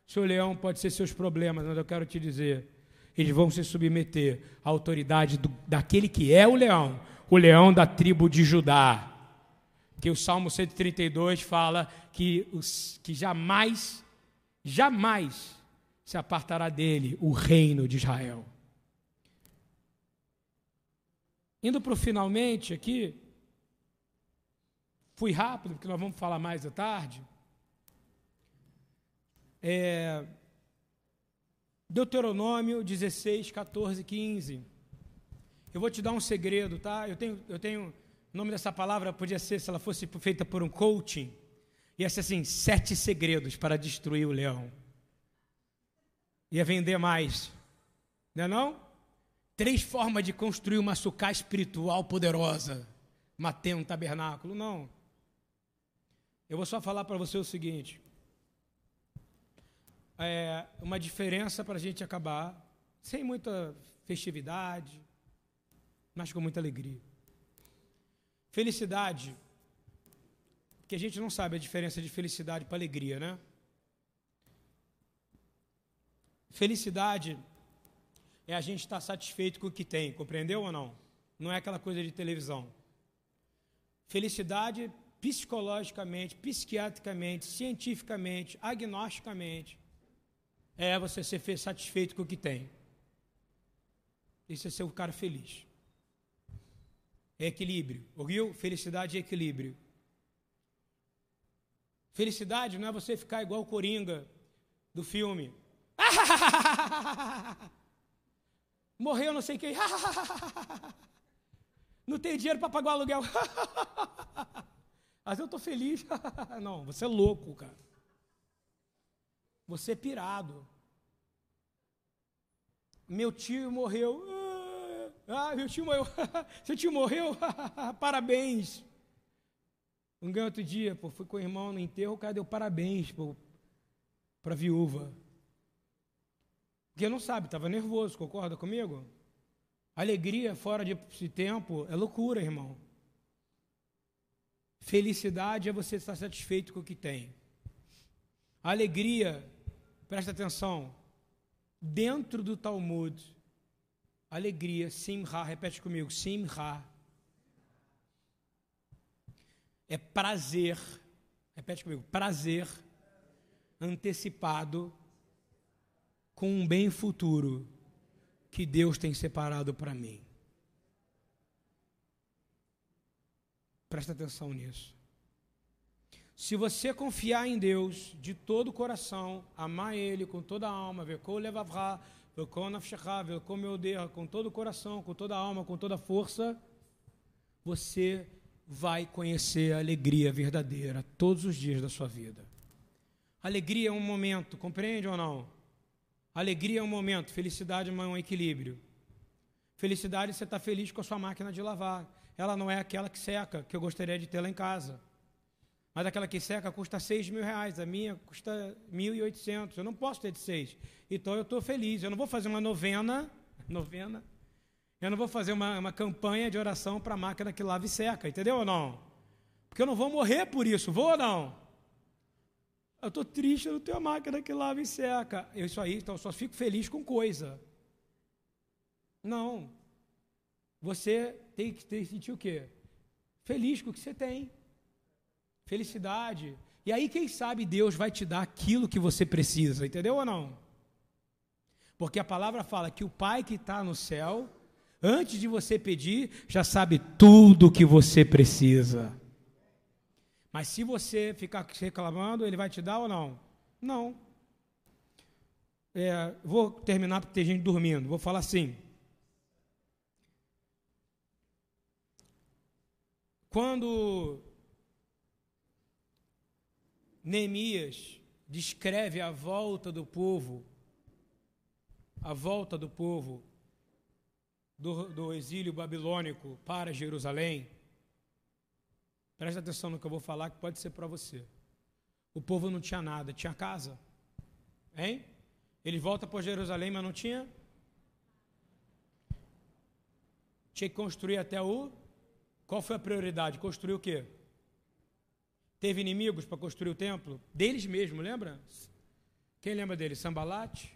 o seu leão pode ser seus problemas, mas eu quero te dizer, eles vão se submeter à autoridade do, daquele que é o leão, o leão da tribo de Judá que o Salmo 132 fala que, os, que jamais, jamais se apartará dele o reino de Israel. Indo para o finalmente aqui, fui rápido, porque nós vamos falar mais à tarde. É, Deuteronômio 16, 14, 15. Eu vou te dar um segredo, tá? Eu tenho, eu tenho o nome dessa palavra podia ser, se ela fosse feita por um coaching, ia ser assim: sete segredos para destruir o leão. Ia vender mais. Não é não? Três formas de construir uma sucá espiritual poderosa. Matei um tabernáculo. Não. Eu vou só falar para você o seguinte. É uma diferença para a gente acabar sem muita festividade, mas com muita alegria. Felicidade. Porque a gente não sabe a diferença de felicidade para alegria, né? Felicidade é a gente estar satisfeito com o que tem, compreendeu ou não? Não é aquela coisa de televisão. Felicidade, psicologicamente, psiquiatricamente, cientificamente, agnosticamente, é você ser satisfeito com o que tem. Isso é ser o cara feliz. É equilíbrio. Ouviu? Felicidade e equilíbrio. Felicidade não é você ficar igual o Coringa do filme. Morreu não sei quem. Não tenho dinheiro para pagar o aluguel. Mas eu estou feliz. Não, você é louco, cara. Você é pirado. Meu tio morreu. Ah, meu tio morreu. Seu tio morreu? parabéns. Um ganho outro dia, pô, fui com o irmão no enterro, o cara deu parabéns para a viúva. Porque não sabe, estava nervoso, concorda comigo? Alegria fora de tempo é loucura, irmão. Felicidade é você estar satisfeito com o que tem. Alegria, presta atenção, dentro do Talmud, alegria, simha, repete comigo, simha, é prazer, repete comigo, prazer antecipado com um bem futuro que Deus tem separado para mim. Presta atenção nisso. Se você confiar em Deus de todo o coração, amar Ele com toda a alma, ver com levavra, ver com nafshachá, ver com meu com todo o coração, com toda a alma, com toda a força, você vai conhecer a alegria verdadeira todos os dias da sua vida. Alegria é um momento, compreende ou não? Alegria é um momento, felicidade é um equilíbrio. Felicidade você está feliz com a sua máquina de lavar. Ela não é aquela que seca, que eu gostaria de ter lá em casa. Mas aquela que seca custa 6 mil reais, a minha custa 1.800. Eu não posso ter de 6. Então eu estou feliz. Eu não vou fazer uma novena, novena. Eu não vou fazer uma, uma campanha de oração para a máquina que lava e seca, entendeu ou não? Porque eu não vou morrer por isso, vou ou não? Eu estou triste, eu não tenho a máquina que lava e seca. Eu, isso aí, então eu só fico feliz com coisa. Não. Você tem que sentir o quê? Feliz com o que você tem. Felicidade. E aí, quem sabe, Deus vai te dar aquilo que você precisa, entendeu ou não? Porque a palavra fala que o Pai que está no céu, antes de você pedir, já sabe tudo o que você precisa. Mas se você ficar reclamando, ele vai te dar ou não? Não. É, vou terminar porque tem gente dormindo. Vou falar assim. Quando Neemias descreve a volta do povo, a volta do povo do, do exílio babilônico para Jerusalém, Presta atenção no que eu vou falar, que pode ser para você. O povo não tinha nada, tinha casa. Hein? Ele volta para Jerusalém, mas não tinha? Tinha que construir até o. Qual foi a prioridade? Construir o quê? Teve inimigos para construir o templo? Deles mesmo, lembra? Quem lembra deles? Sambalate,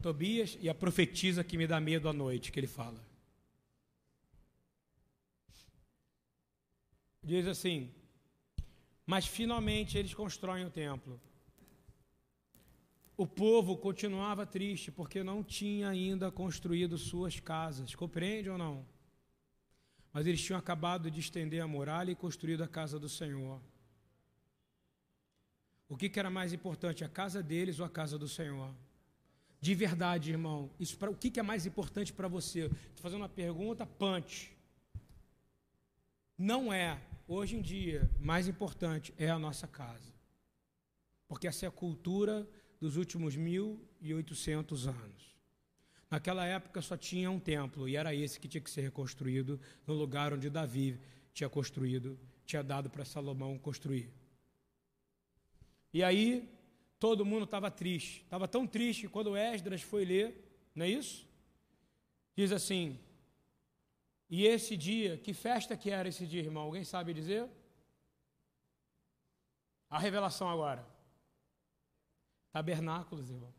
Tobias e a profetisa que me dá medo à noite, que ele fala. diz assim: Mas finalmente eles constroem o templo. O povo continuava triste porque não tinha ainda construído suas casas. Compreende ou não? Mas eles tinham acabado de estender a muralha e construído a casa do Senhor. O que, que era mais importante, a casa deles ou a casa do Senhor? De verdade, irmão, isso pra, o que, que é mais importante para você? Estou fazendo uma pergunta, punch. Não é hoje em dia, mais importante é a nossa casa. Porque essa é a cultura dos últimos 1.800 anos. Naquela época só tinha um templo, e era esse que tinha que ser reconstruído no lugar onde Davi tinha construído, tinha dado para Salomão construir. E aí, todo mundo estava triste. Estava tão triste que quando Esdras foi ler, não é isso? Diz assim: e esse dia, que festa que era esse dia, irmão? Alguém sabe dizer? A revelação agora. Tabernáculos, irmão.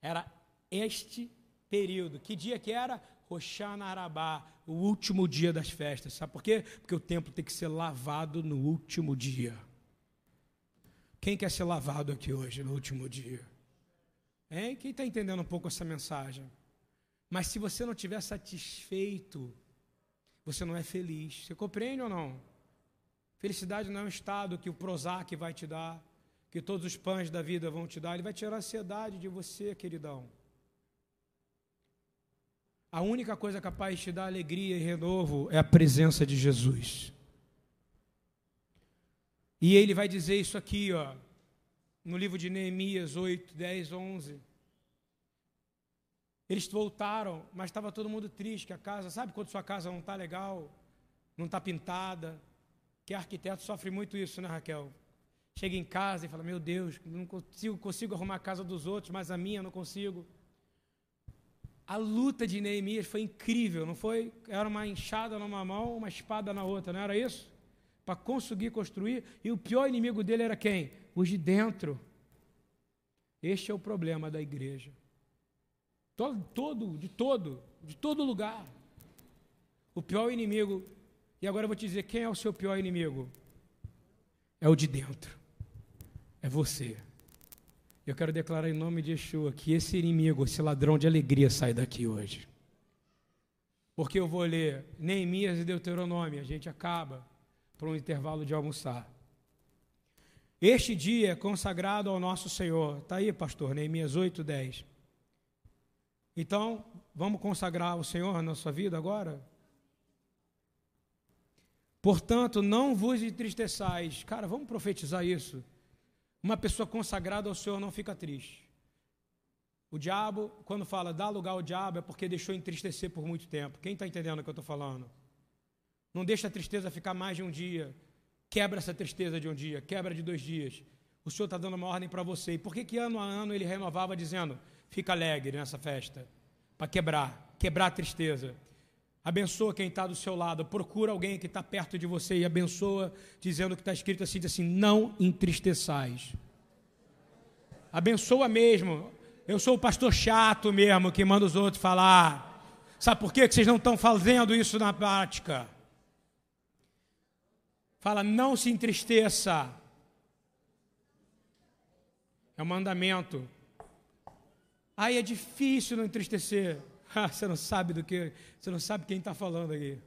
Era este período. Que dia que era? Roshana Arabá, o último dia das festas. Sabe por quê? Porque o templo tem que ser lavado no último dia. Quem quer ser lavado aqui hoje, no último dia? Hein? Quem está entendendo um pouco essa mensagem? Mas se você não estiver satisfeito, você não é feliz. Você compreende ou não? Felicidade não é um estado que o Prozac vai te dar, que todos os pães da vida vão te dar. Ele vai tirar a ansiedade de você, queridão. A única coisa capaz de te dar alegria e renovo é a presença de Jesus. E ele vai dizer isso aqui, ó, no livro de Neemias 8, 10, 11. Eles voltaram, mas estava todo mundo triste, que a casa, sabe quando sua casa não está legal, não está pintada? Que arquiteto sofre muito isso, né, Raquel? Chega em casa e fala: Meu Deus, não consigo, consigo arrumar a casa dos outros, mas a minha não consigo. A luta de Neemias foi incrível, não foi? Era uma enxada numa mão, uma espada na outra, não era isso? Para conseguir construir, e o pior inimigo dele era quem? Os de dentro. Este é o problema da igreja. Todo, todo, de todo, de todo lugar. O pior inimigo, e agora eu vou te dizer quem é o seu pior inimigo? É o de dentro. É você. Eu quero declarar em nome de Yeshua que esse inimigo, esse ladrão de alegria, sai daqui hoje. Porque eu vou ler Neemias e Deuteronômio, a gente acaba por um intervalo de almoçar. Este dia é consagrado ao nosso Senhor. Está aí, pastor, Neemias 8, 10. Então, vamos consagrar o Senhor na sua vida agora? Portanto, não vos entristeçais. Cara, vamos profetizar isso. Uma pessoa consagrada ao Senhor não fica triste. O diabo, quando fala dá lugar ao diabo, é porque deixou entristecer por muito tempo. Quem está entendendo o que eu estou falando? Não deixa a tristeza ficar mais de um dia. Quebra essa tristeza de um dia, quebra de dois dias. O Senhor está dando uma ordem para você. E por que, que ano a ano ele renovava dizendo: fica alegre nessa festa? Para quebrar, quebrar a tristeza. Abençoa quem está do seu lado. Procura alguém que está perto de você e abençoa, dizendo que está escrito assim: assim, não entristeçais. Abençoa mesmo. Eu sou o pastor chato mesmo que manda os outros falar. Sabe por quê? que vocês não estão fazendo isso na prática? Fala, não se entristeça. É um mandamento. Aí é difícil não entristecer. Você não sabe do que, você não sabe quem está falando aqui.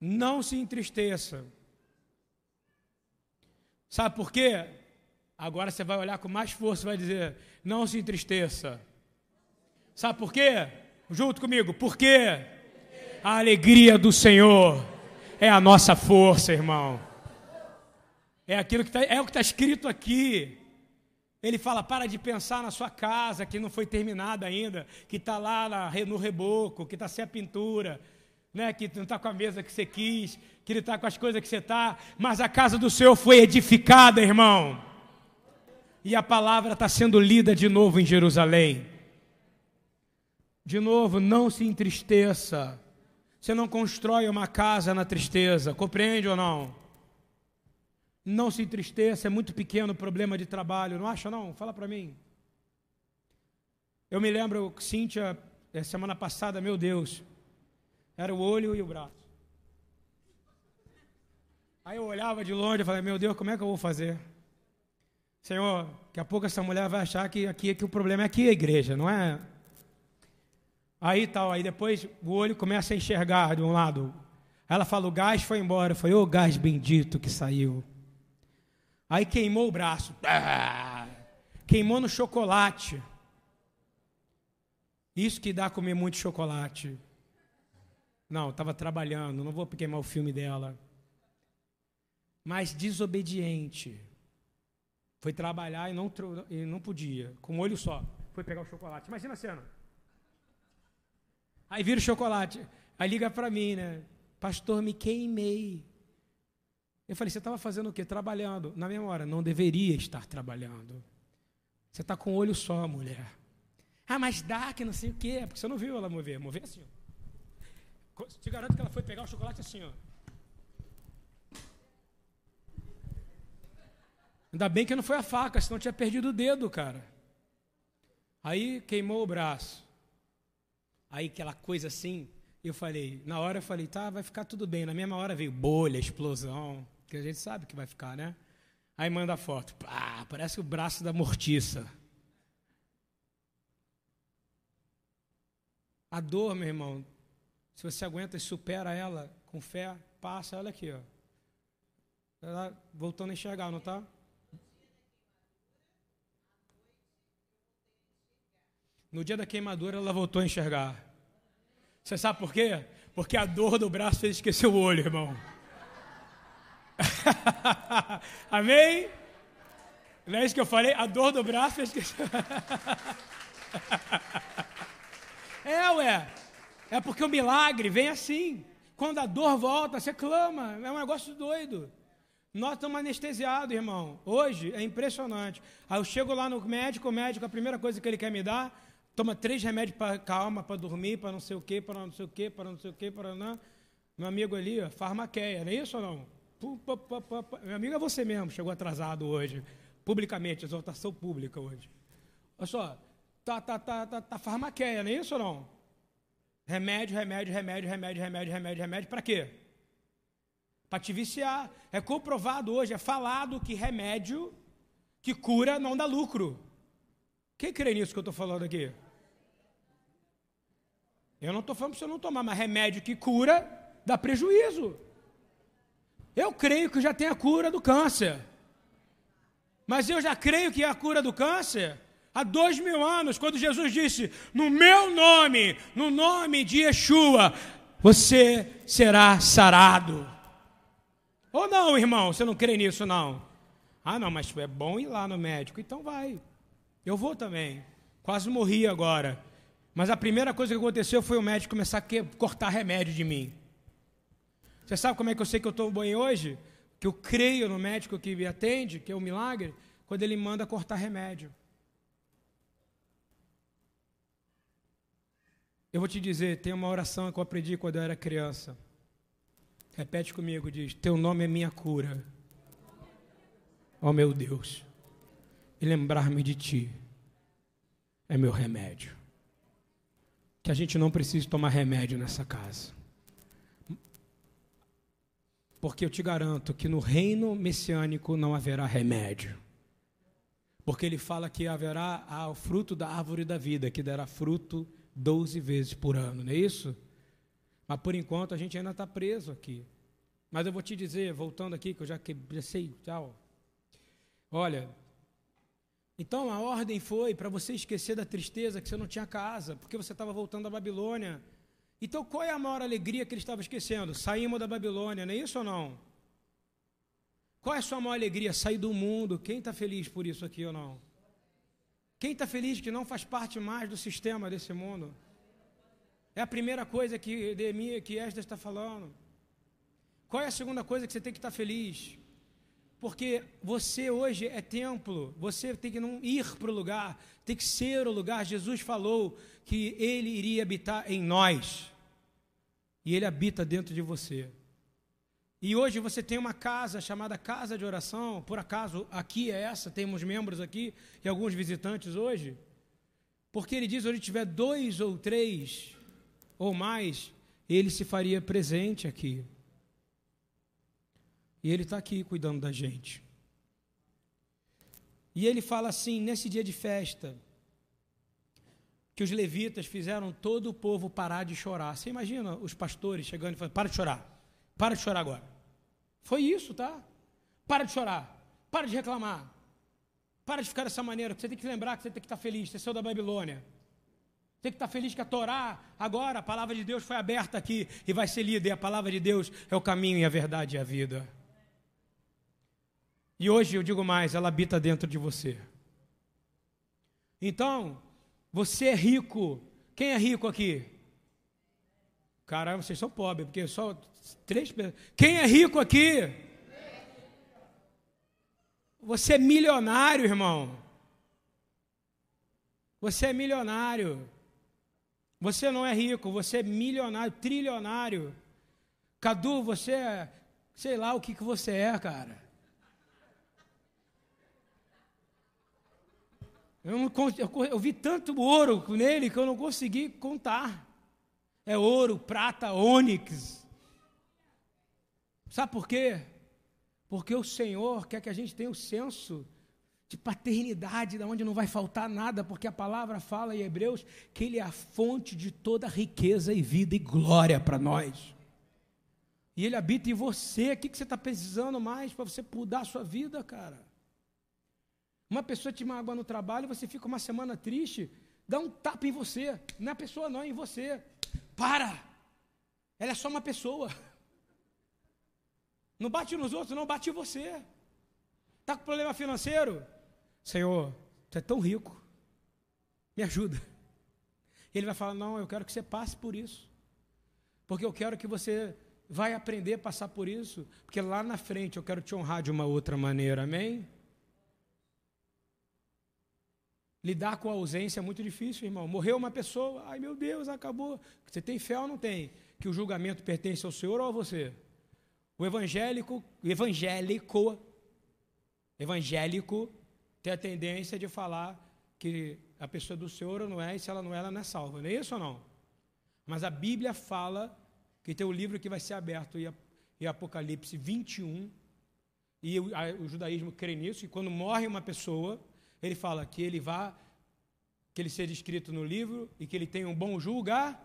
Não se entristeça. Sabe por quê? Agora você vai olhar com mais força e vai dizer: não se entristeça. Sabe por quê? Junto comigo, porque a alegria do Senhor é a nossa força, irmão. É aquilo que tá, é o que está escrito aqui. Ele fala: para de pensar na sua casa que não foi terminada ainda, que está lá no reboco, que está sem a pintura, né, que não está com a mesa que você quis, que ele está com as coisas que você está, mas a casa do Senhor foi edificada, irmão. E a palavra está sendo lida de novo em Jerusalém. De novo, não se entristeça. Você não constrói uma casa na tristeza, compreende ou não? Não se entristeça, é muito pequeno o problema de trabalho, não acha não? Fala para mim. Eu me lembro, Cíntia, eh, semana passada, meu Deus, era o olho e o braço. Aí eu olhava de longe e falei, meu Deus, como é que eu vou fazer? Senhor, daqui a pouco essa mulher vai achar que aqui que o problema é aqui a igreja, não é? Aí tal, aí depois o olho começa a enxergar de um lado. Ela fala, o gás foi embora. Foi o gás bendito que saiu. Aí queimou o braço. Ah, queimou no chocolate. Isso que dá comer muito chocolate. Não, estava trabalhando, não vou queimar o filme dela. Mas desobediente. Foi trabalhar e não, e não podia, com um olho só. Foi pegar o chocolate. Imagina a cena. Aí vira o chocolate. Aí liga para mim, né? Pastor, me queimei. Eu falei, você estava fazendo o quê? Trabalhando. Na mesma hora, não deveria estar trabalhando. Você está com o olho só, mulher. Ah, mas dá que não sei o quê. Porque você não viu ela mover. Mover assim, ó. Te garanto que ela foi pegar o chocolate assim, ó. Ainda bem que não foi a faca, senão tinha perdido o dedo, cara. Aí queimou o braço. Aí aquela coisa assim, eu falei, na hora eu falei, tá, vai ficar tudo bem. Na mesma hora veio bolha, explosão que a gente sabe que vai ficar, né? Aí manda a foto, pá, parece o braço da mortiça. A dor, meu irmão, se você aguenta e supera ela com fé, passa, olha aqui, ó. Ela voltando a enxergar, não tá? No dia da queimadura, ela voltou a enxergar. Você sabe por quê? Porque a dor do braço fez esquecer o olho, irmão. Amém? Não é isso que eu falei? A dor do braço é, ué. É porque o milagre vem assim. Quando a dor volta, você clama. É um negócio doido. Nós estamos anestesiados, irmão. Hoje é impressionante. Aí eu chego lá no médico, o médico, a primeira coisa que ele quer me dar, toma três remédios para calma, para dormir, para não sei o quê, para não sei o quê, para não sei o quê, para não. Meu amigo ali, ó, farmaqueia, não é isso ou não? Meu amigo é você mesmo, chegou atrasado hoje, publicamente, exaltação pública hoje. Olha só, tá, tá, tá, tá, tá farmaqueia, não é isso ou não? Remédio, remédio, remédio, remédio, remédio, remédio, remédio, para quê? Para te viciar. É comprovado hoje, é falado que remédio que cura não dá lucro. Quem crê nisso que eu estou falando aqui? Eu não estou falando para você não tomar, mas remédio que cura dá prejuízo. Eu creio que já tem a cura do câncer. Mas eu já creio que é a cura do câncer há dois mil anos, quando Jesus disse: No meu nome, no nome de Yeshua, você será sarado. Ou não, irmão, você não crê nisso, não? Ah, não, mas é bom ir lá no médico. Então vai. Eu vou também. Quase morri agora. Mas a primeira coisa que aconteceu foi o médico começar a cortar remédio de mim. Você sabe como é que eu sei que eu estou bem hoje? Que eu creio no médico que me atende, que é um milagre, quando ele manda cortar remédio. Eu vou te dizer, tem uma oração que eu aprendi quando eu era criança. Repete comigo, diz: Teu nome é minha cura. Ó oh, meu Deus. E lembrar-me de ti é meu remédio. Que a gente não precise tomar remédio nessa casa. Porque eu te garanto que no reino messiânico não haverá remédio. Porque ele fala que haverá o fruto da árvore da vida, que dará fruto 12 vezes por ano, não é isso? Mas por enquanto a gente ainda está preso aqui. Mas eu vou te dizer, voltando aqui, que eu já, que, já sei, tchau. Olha, então a ordem foi para você esquecer da tristeza que você não tinha casa, porque você estava voltando da Babilônia. Então qual é a maior alegria que ele estava esquecendo? Saímos da Babilônia, não é isso ou não? Qual é a sua maior alegria? Sair do mundo. Quem está feliz por isso aqui ou não? Quem está feliz que não faz parte mais do sistema desse mundo? É a primeira coisa que, que Esther está falando. Qual é a segunda coisa que você tem que estar feliz? Porque você hoje é templo, você tem que não ir para o lugar, tem que ser o lugar. Jesus falou que ele iria habitar em nós, e ele habita dentro de você. E hoje você tem uma casa chamada Casa de Oração, por acaso aqui é essa, temos membros aqui e alguns visitantes hoje, porque ele diz: onde tiver dois ou três ou mais, ele se faria presente aqui. E Ele está aqui cuidando da gente. E ele fala assim: nesse dia de festa, que os levitas fizeram todo o povo parar de chorar. Você imagina os pastores chegando e falando: para de chorar, para de chorar agora. Foi isso, tá? Para de chorar, para de reclamar, para de ficar dessa maneira. Você tem que lembrar que você tem que estar feliz, você saiu da Babilônia. Tem que estar feliz que a Torá, agora a palavra de Deus foi aberta aqui e vai ser lida, e a palavra de Deus é o caminho e a verdade e a vida. E hoje eu digo mais, ela habita dentro de você. Então, você é rico. Quem é rico aqui? Caramba, vocês são pobres, porque só três pessoas. Quem é rico aqui? Você é milionário, irmão. Você é milionário. Você não é rico, você é milionário, trilionário. Cadu, você é, sei lá o que, que você é, cara. Eu, não, eu, eu vi tanto ouro nele que eu não consegui contar. É ouro, prata, ônix. Sabe por quê? Porque o Senhor quer que a gente tenha o senso de paternidade, da onde não vai faltar nada, porque a palavra fala em Hebreus que Ele é a fonte de toda riqueza e vida e glória para nós. E Ele habita em você. O que você está precisando mais para você mudar a sua vida, cara? Uma pessoa te mágoa no trabalho, você fica uma semana triste. Dá um tapa em você. Não é pessoa, não, é em você. Para! Ela é só uma pessoa. Não bate nos outros, não bate em você. Está com problema financeiro? Senhor, você é tão rico. Me ajuda. Ele vai falar: Não, eu quero que você passe por isso. Porque eu quero que você vai aprender a passar por isso. Porque lá na frente eu quero te honrar de uma outra maneira. Amém? Lidar com a ausência é muito difícil, irmão. Morreu uma pessoa, ai meu Deus, acabou. Você tem fé ou não tem? Que o julgamento pertence ao Senhor ou a você? O evangélico, evangélico, evangélico tem a tendência de falar que a pessoa é do Senhor ou não é, e se ela não é, ela não é salva. Não é isso ou não? Mas a Bíblia fala que tem o um livro que vai ser aberto em Apocalipse 21, e o, a, o judaísmo crê nisso, e quando morre uma pessoa, ele fala que ele vá, que ele seja escrito no livro e que ele tenha um bom julgar.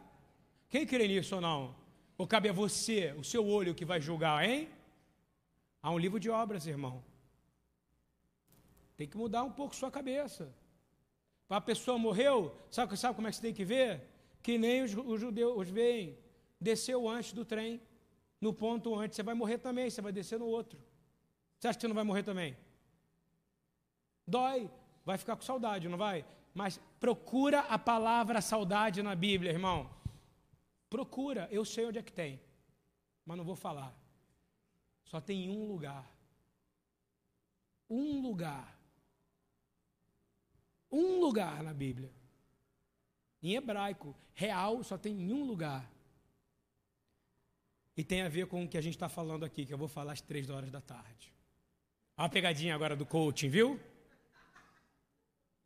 Quem crê nisso ou não? Ou cabe a você, o seu olho que vai julgar, hein? Há um livro de obras, irmão. Tem que mudar um pouco sua cabeça. A pessoa morreu, sabe, sabe como é que você tem que ver? Que nem os, os judeus veem. Desceu antes do trem, no ponto antes. Você vai morrer também, você vai descer no outro. Você acha que você não vai morrer também? Dói, vai ficar com saudade, não vai? Mas procura a palavra saudade na Bíblia, irmão. Procura, eu sei onde é que tem, mas não vou falar. Só tem um lugar. Um lugar. Um lugar na Bíblia. Em hebraico, real só tem um lugar. E tem a ver com o que a gente está falando aqui, que eu vou falar às três horas da tarde. Olha a pegadinha agora do coaching, viu?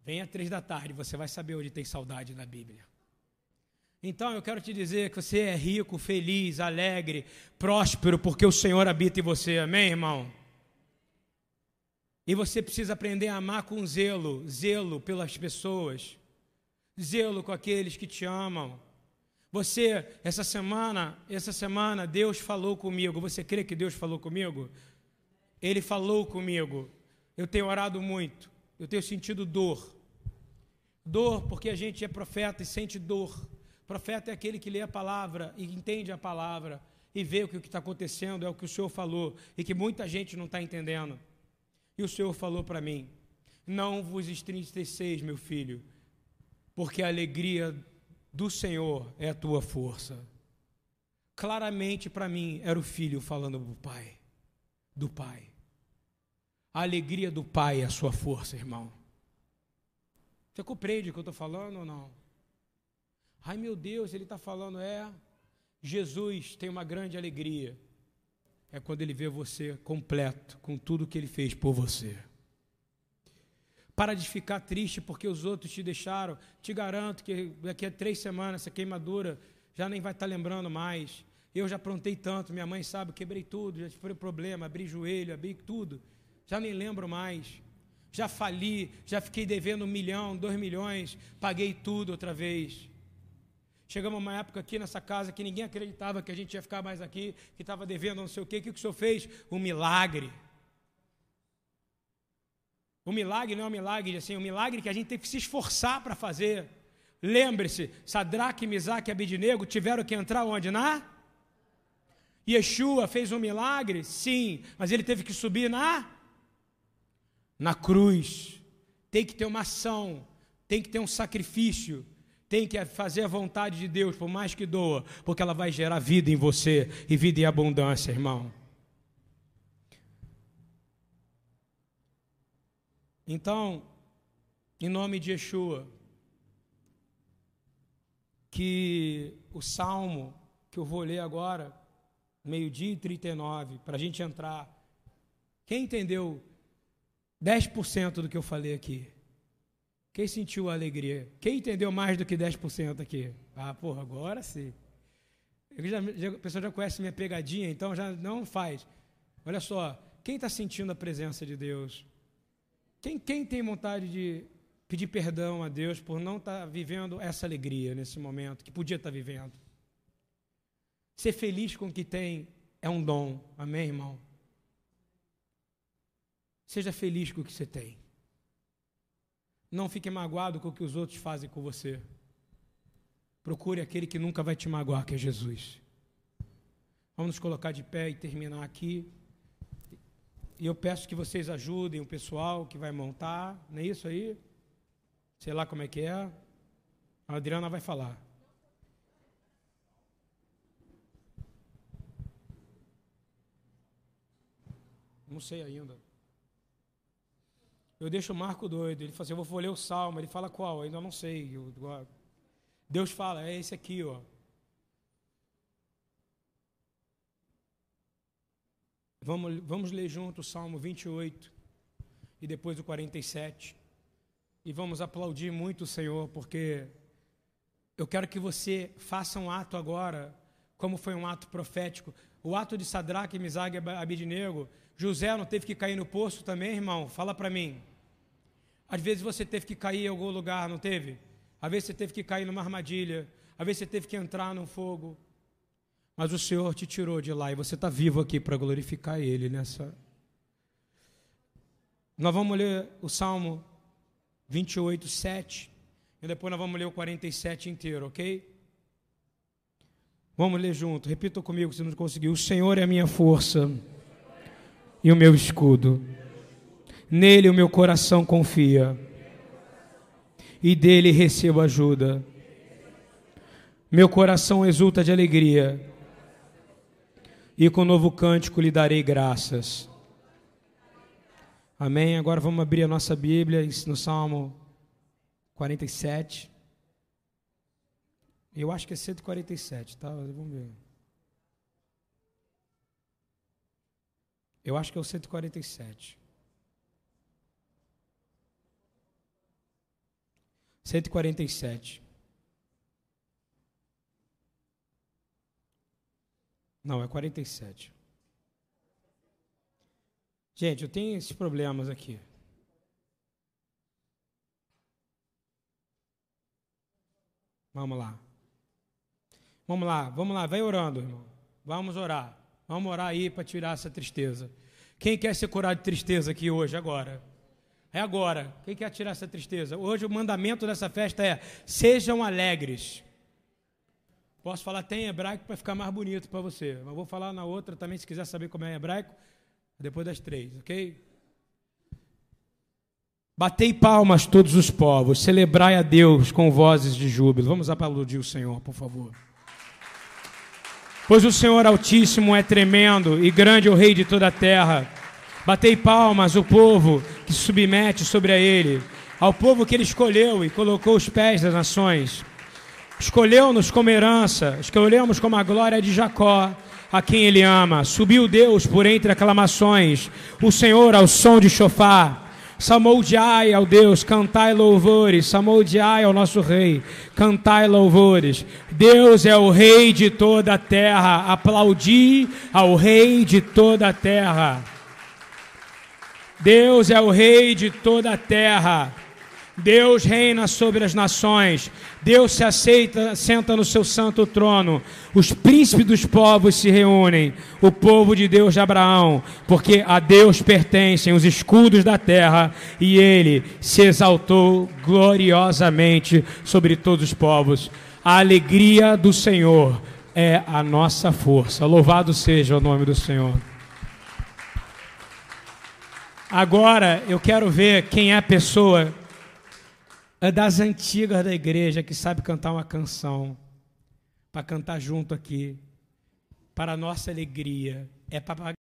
Venha três da tarde, você vai saber onde tem saudade na Bíblia. Então eu quero te dizer que você é rico, feliz, alegre, próspero, porque o Senhor habita em você, amém, irmão? E você precisa aprender a amar com zelo, zelo pelas pessoas, zelo com aqueles que te amam. Você, essa semana, essa semana, Deus falou comigo. Você crê que Deus falou comigo? Ele falou comigo. Eu tenho orado muito, eu tenho sentido dor. Dor, porque a gente é profeta e sente dor. Profeta é aquele que lê a palavra e entende a palavra e vê o que está acontecendo, é o que o Senhor falou e que muita gente não está entendendo. E o Senhor falou para mim: Não vos entristeçeis, meu filho, porque a alegria do Senhor é a tua força. Claramente para mim era o filho falando do pai, do pai. A alegria do pai é a sua força, irmão. Você compreende o que eu estou falando ou não? Ai meu Deus, ele está falando, é. Jesus tem uma grande alegria. É quando ele vê você completo, com tudo que ele fez por você. Para de ficar triste porque os outros te deixaram. Te garanto que daqui a três semanas essa queimadura já nem vai estar tá lembrando mais. Eu já aprontei tanto, minha mãe sabe, quebrei tudo, já tive problema, abri joelho, abri tudo. Já nem lembro mais já fali, já fiquei devendo um milhão, dois milhões, paguei tudo outra vez. Chegamos uma época aqui nessa casa que ninguém acreditava que a gente ia ficar mais aqui, que estava devendo não sei o quê. O que o senhor fez? Um milagre. O milagre não é um milagre assim, é um milagre que a gente tem que se esforçar para fazer. Lembre-se, Sadraque, Misaque e Abidinego tiveram que entrar onde? Na? Yeshua fez um milagre? Sim, mas ele teve que subir na? Na cruz. Tem que ter uma ação, tem que ter um sacrifício, tem que fazer a vontade de Deus, por mais que doa, porque ela vai gerar vida em você e vida em abundância, irmão. Então, em nome de Yeshua, que o salmo que eu vou ler agora, meio-dia e 39, para a gente entrar. Quem entendeu 10% do que eu falei aqui. Quem sentiu a alegria? Quem entendeu mais do que 10% aqui? Ah, porra, agora sim. Já, já, a pessoa já conhece minha pegadinha, então já não faz. Olha só, quem está sentindo a presença de Deus? Quem, quem tem vontade de pedir perdão a Deus por não estar tá vivendo essa alegria nesse momento, que podia estar tá vivendo? Ser feliz com o que tem é um dom, amém, irmão? Seja feliz com o que você tem. Não fique magoado com o que os outros fazem com você. Procure aquele que nunca vai te magoar, que é Jesus. Vamos nos colocar de pé e terminar aqui. E eu peço que vocês ajudem o pessoal que vai montar, não é isso aí? Sei lá como é que é. A Adriana vai falar. Não sei ainda. Eu deixo o Marco doido. Ele fala assim: Eu vou ler o salmo. Ele fala qual? Eu ainda não sei. Deus fala: É esse aqui, ó. Vamos, vamos ler junto o Salmo 28 e depois o 47. E vamos aplaudir muito o Senhor, porque eu quero que você faça um ato agora, como foi um ato profético. O ato de Sadraque, Misag e Abidnego. José não teve que cair no poço também, irmão? Fala para mim. Às vezes você teve que cair em algum lugar, não teve? Às vezes você teve que cair numa armadilha. Às vezes você teve que entrar num fogo. Mas o Senhor te tirou de lá e você está vivo aqui para glorificar Ele nessa. Nós vamos ler o Salmo 28, 7. E depois nós vamos ler o 47 inteiro, ok? Vamos ler junto. Repita comigo se não conseguiu. O Senhor é a minha força e o meu escudo. Nele o meu coração confia. E dele recebo ajuda. Meu coração exulta de alegria e com novo cântico lhe darei graças. Amém. Agora vamos abrir a nossa Bíblia no Salmo 47. Eu acho que é 147, tá? Vamos ver. Eu acho que é o 147. 147. Não, é 47. Gente, eu tenho esses problemas aqui. Vamos lá. Vamos lá, vamos lá, vai orando, irmão. Vamos orar. Vamos orar aí para tirar essa tristeza. Quem quer ser curado de tristeza aqui hoje, agora? É agora. Quem quer tirar essa tristeza? Hoje o mandamento dessa festa é: sejam alegres. Posso falar até em hebraico para ficar mais bonito para você. Mas vou falar na outra também, se quiser saber como é em hebraico, depois das três, ok? Batei palmas todos os povos, celebrai a Deus com vozes de júbilo. Vamos aplaudir o Senhor, por favor. Pois o Senhor Altíssimo é tremendo e grande o Rei de toda a terra. Batei palmas o povo que se submete sobre a ele, ao povo que ele escolheu e colocou os pés das nações. Escolheu-nos como herança, escolhemos como a glória de Jacó, a quem ele ama. Subiu Deus por entre aclamações, o Senhor ao som de chofar. Samoudiai ao Deus, cantai louvores. Samoudiai ao nosso Rei, cantai louvores. Deus é o Rei de toda a terra. Aplaudi ao Rei de toda a terra. Deus é o Rei de toda a terra. Deus reina sobre as nações. Deus se aceita, senta no seu santo trono. Os príncipes dos povos se reúnem. O povo de Deus de Abraão, porque a Deus pertencem os escudos da terra, e ele se exaltou gloriosamente sobre todos os povos. A alegria do Senhor é a nossa força. Louvado seja o nome do Senhor. Agora eu quero ver quem é a pessoa das antigas da igreja que sabe cantar uma canção para cantar junto aqui, para nossa alegria. É para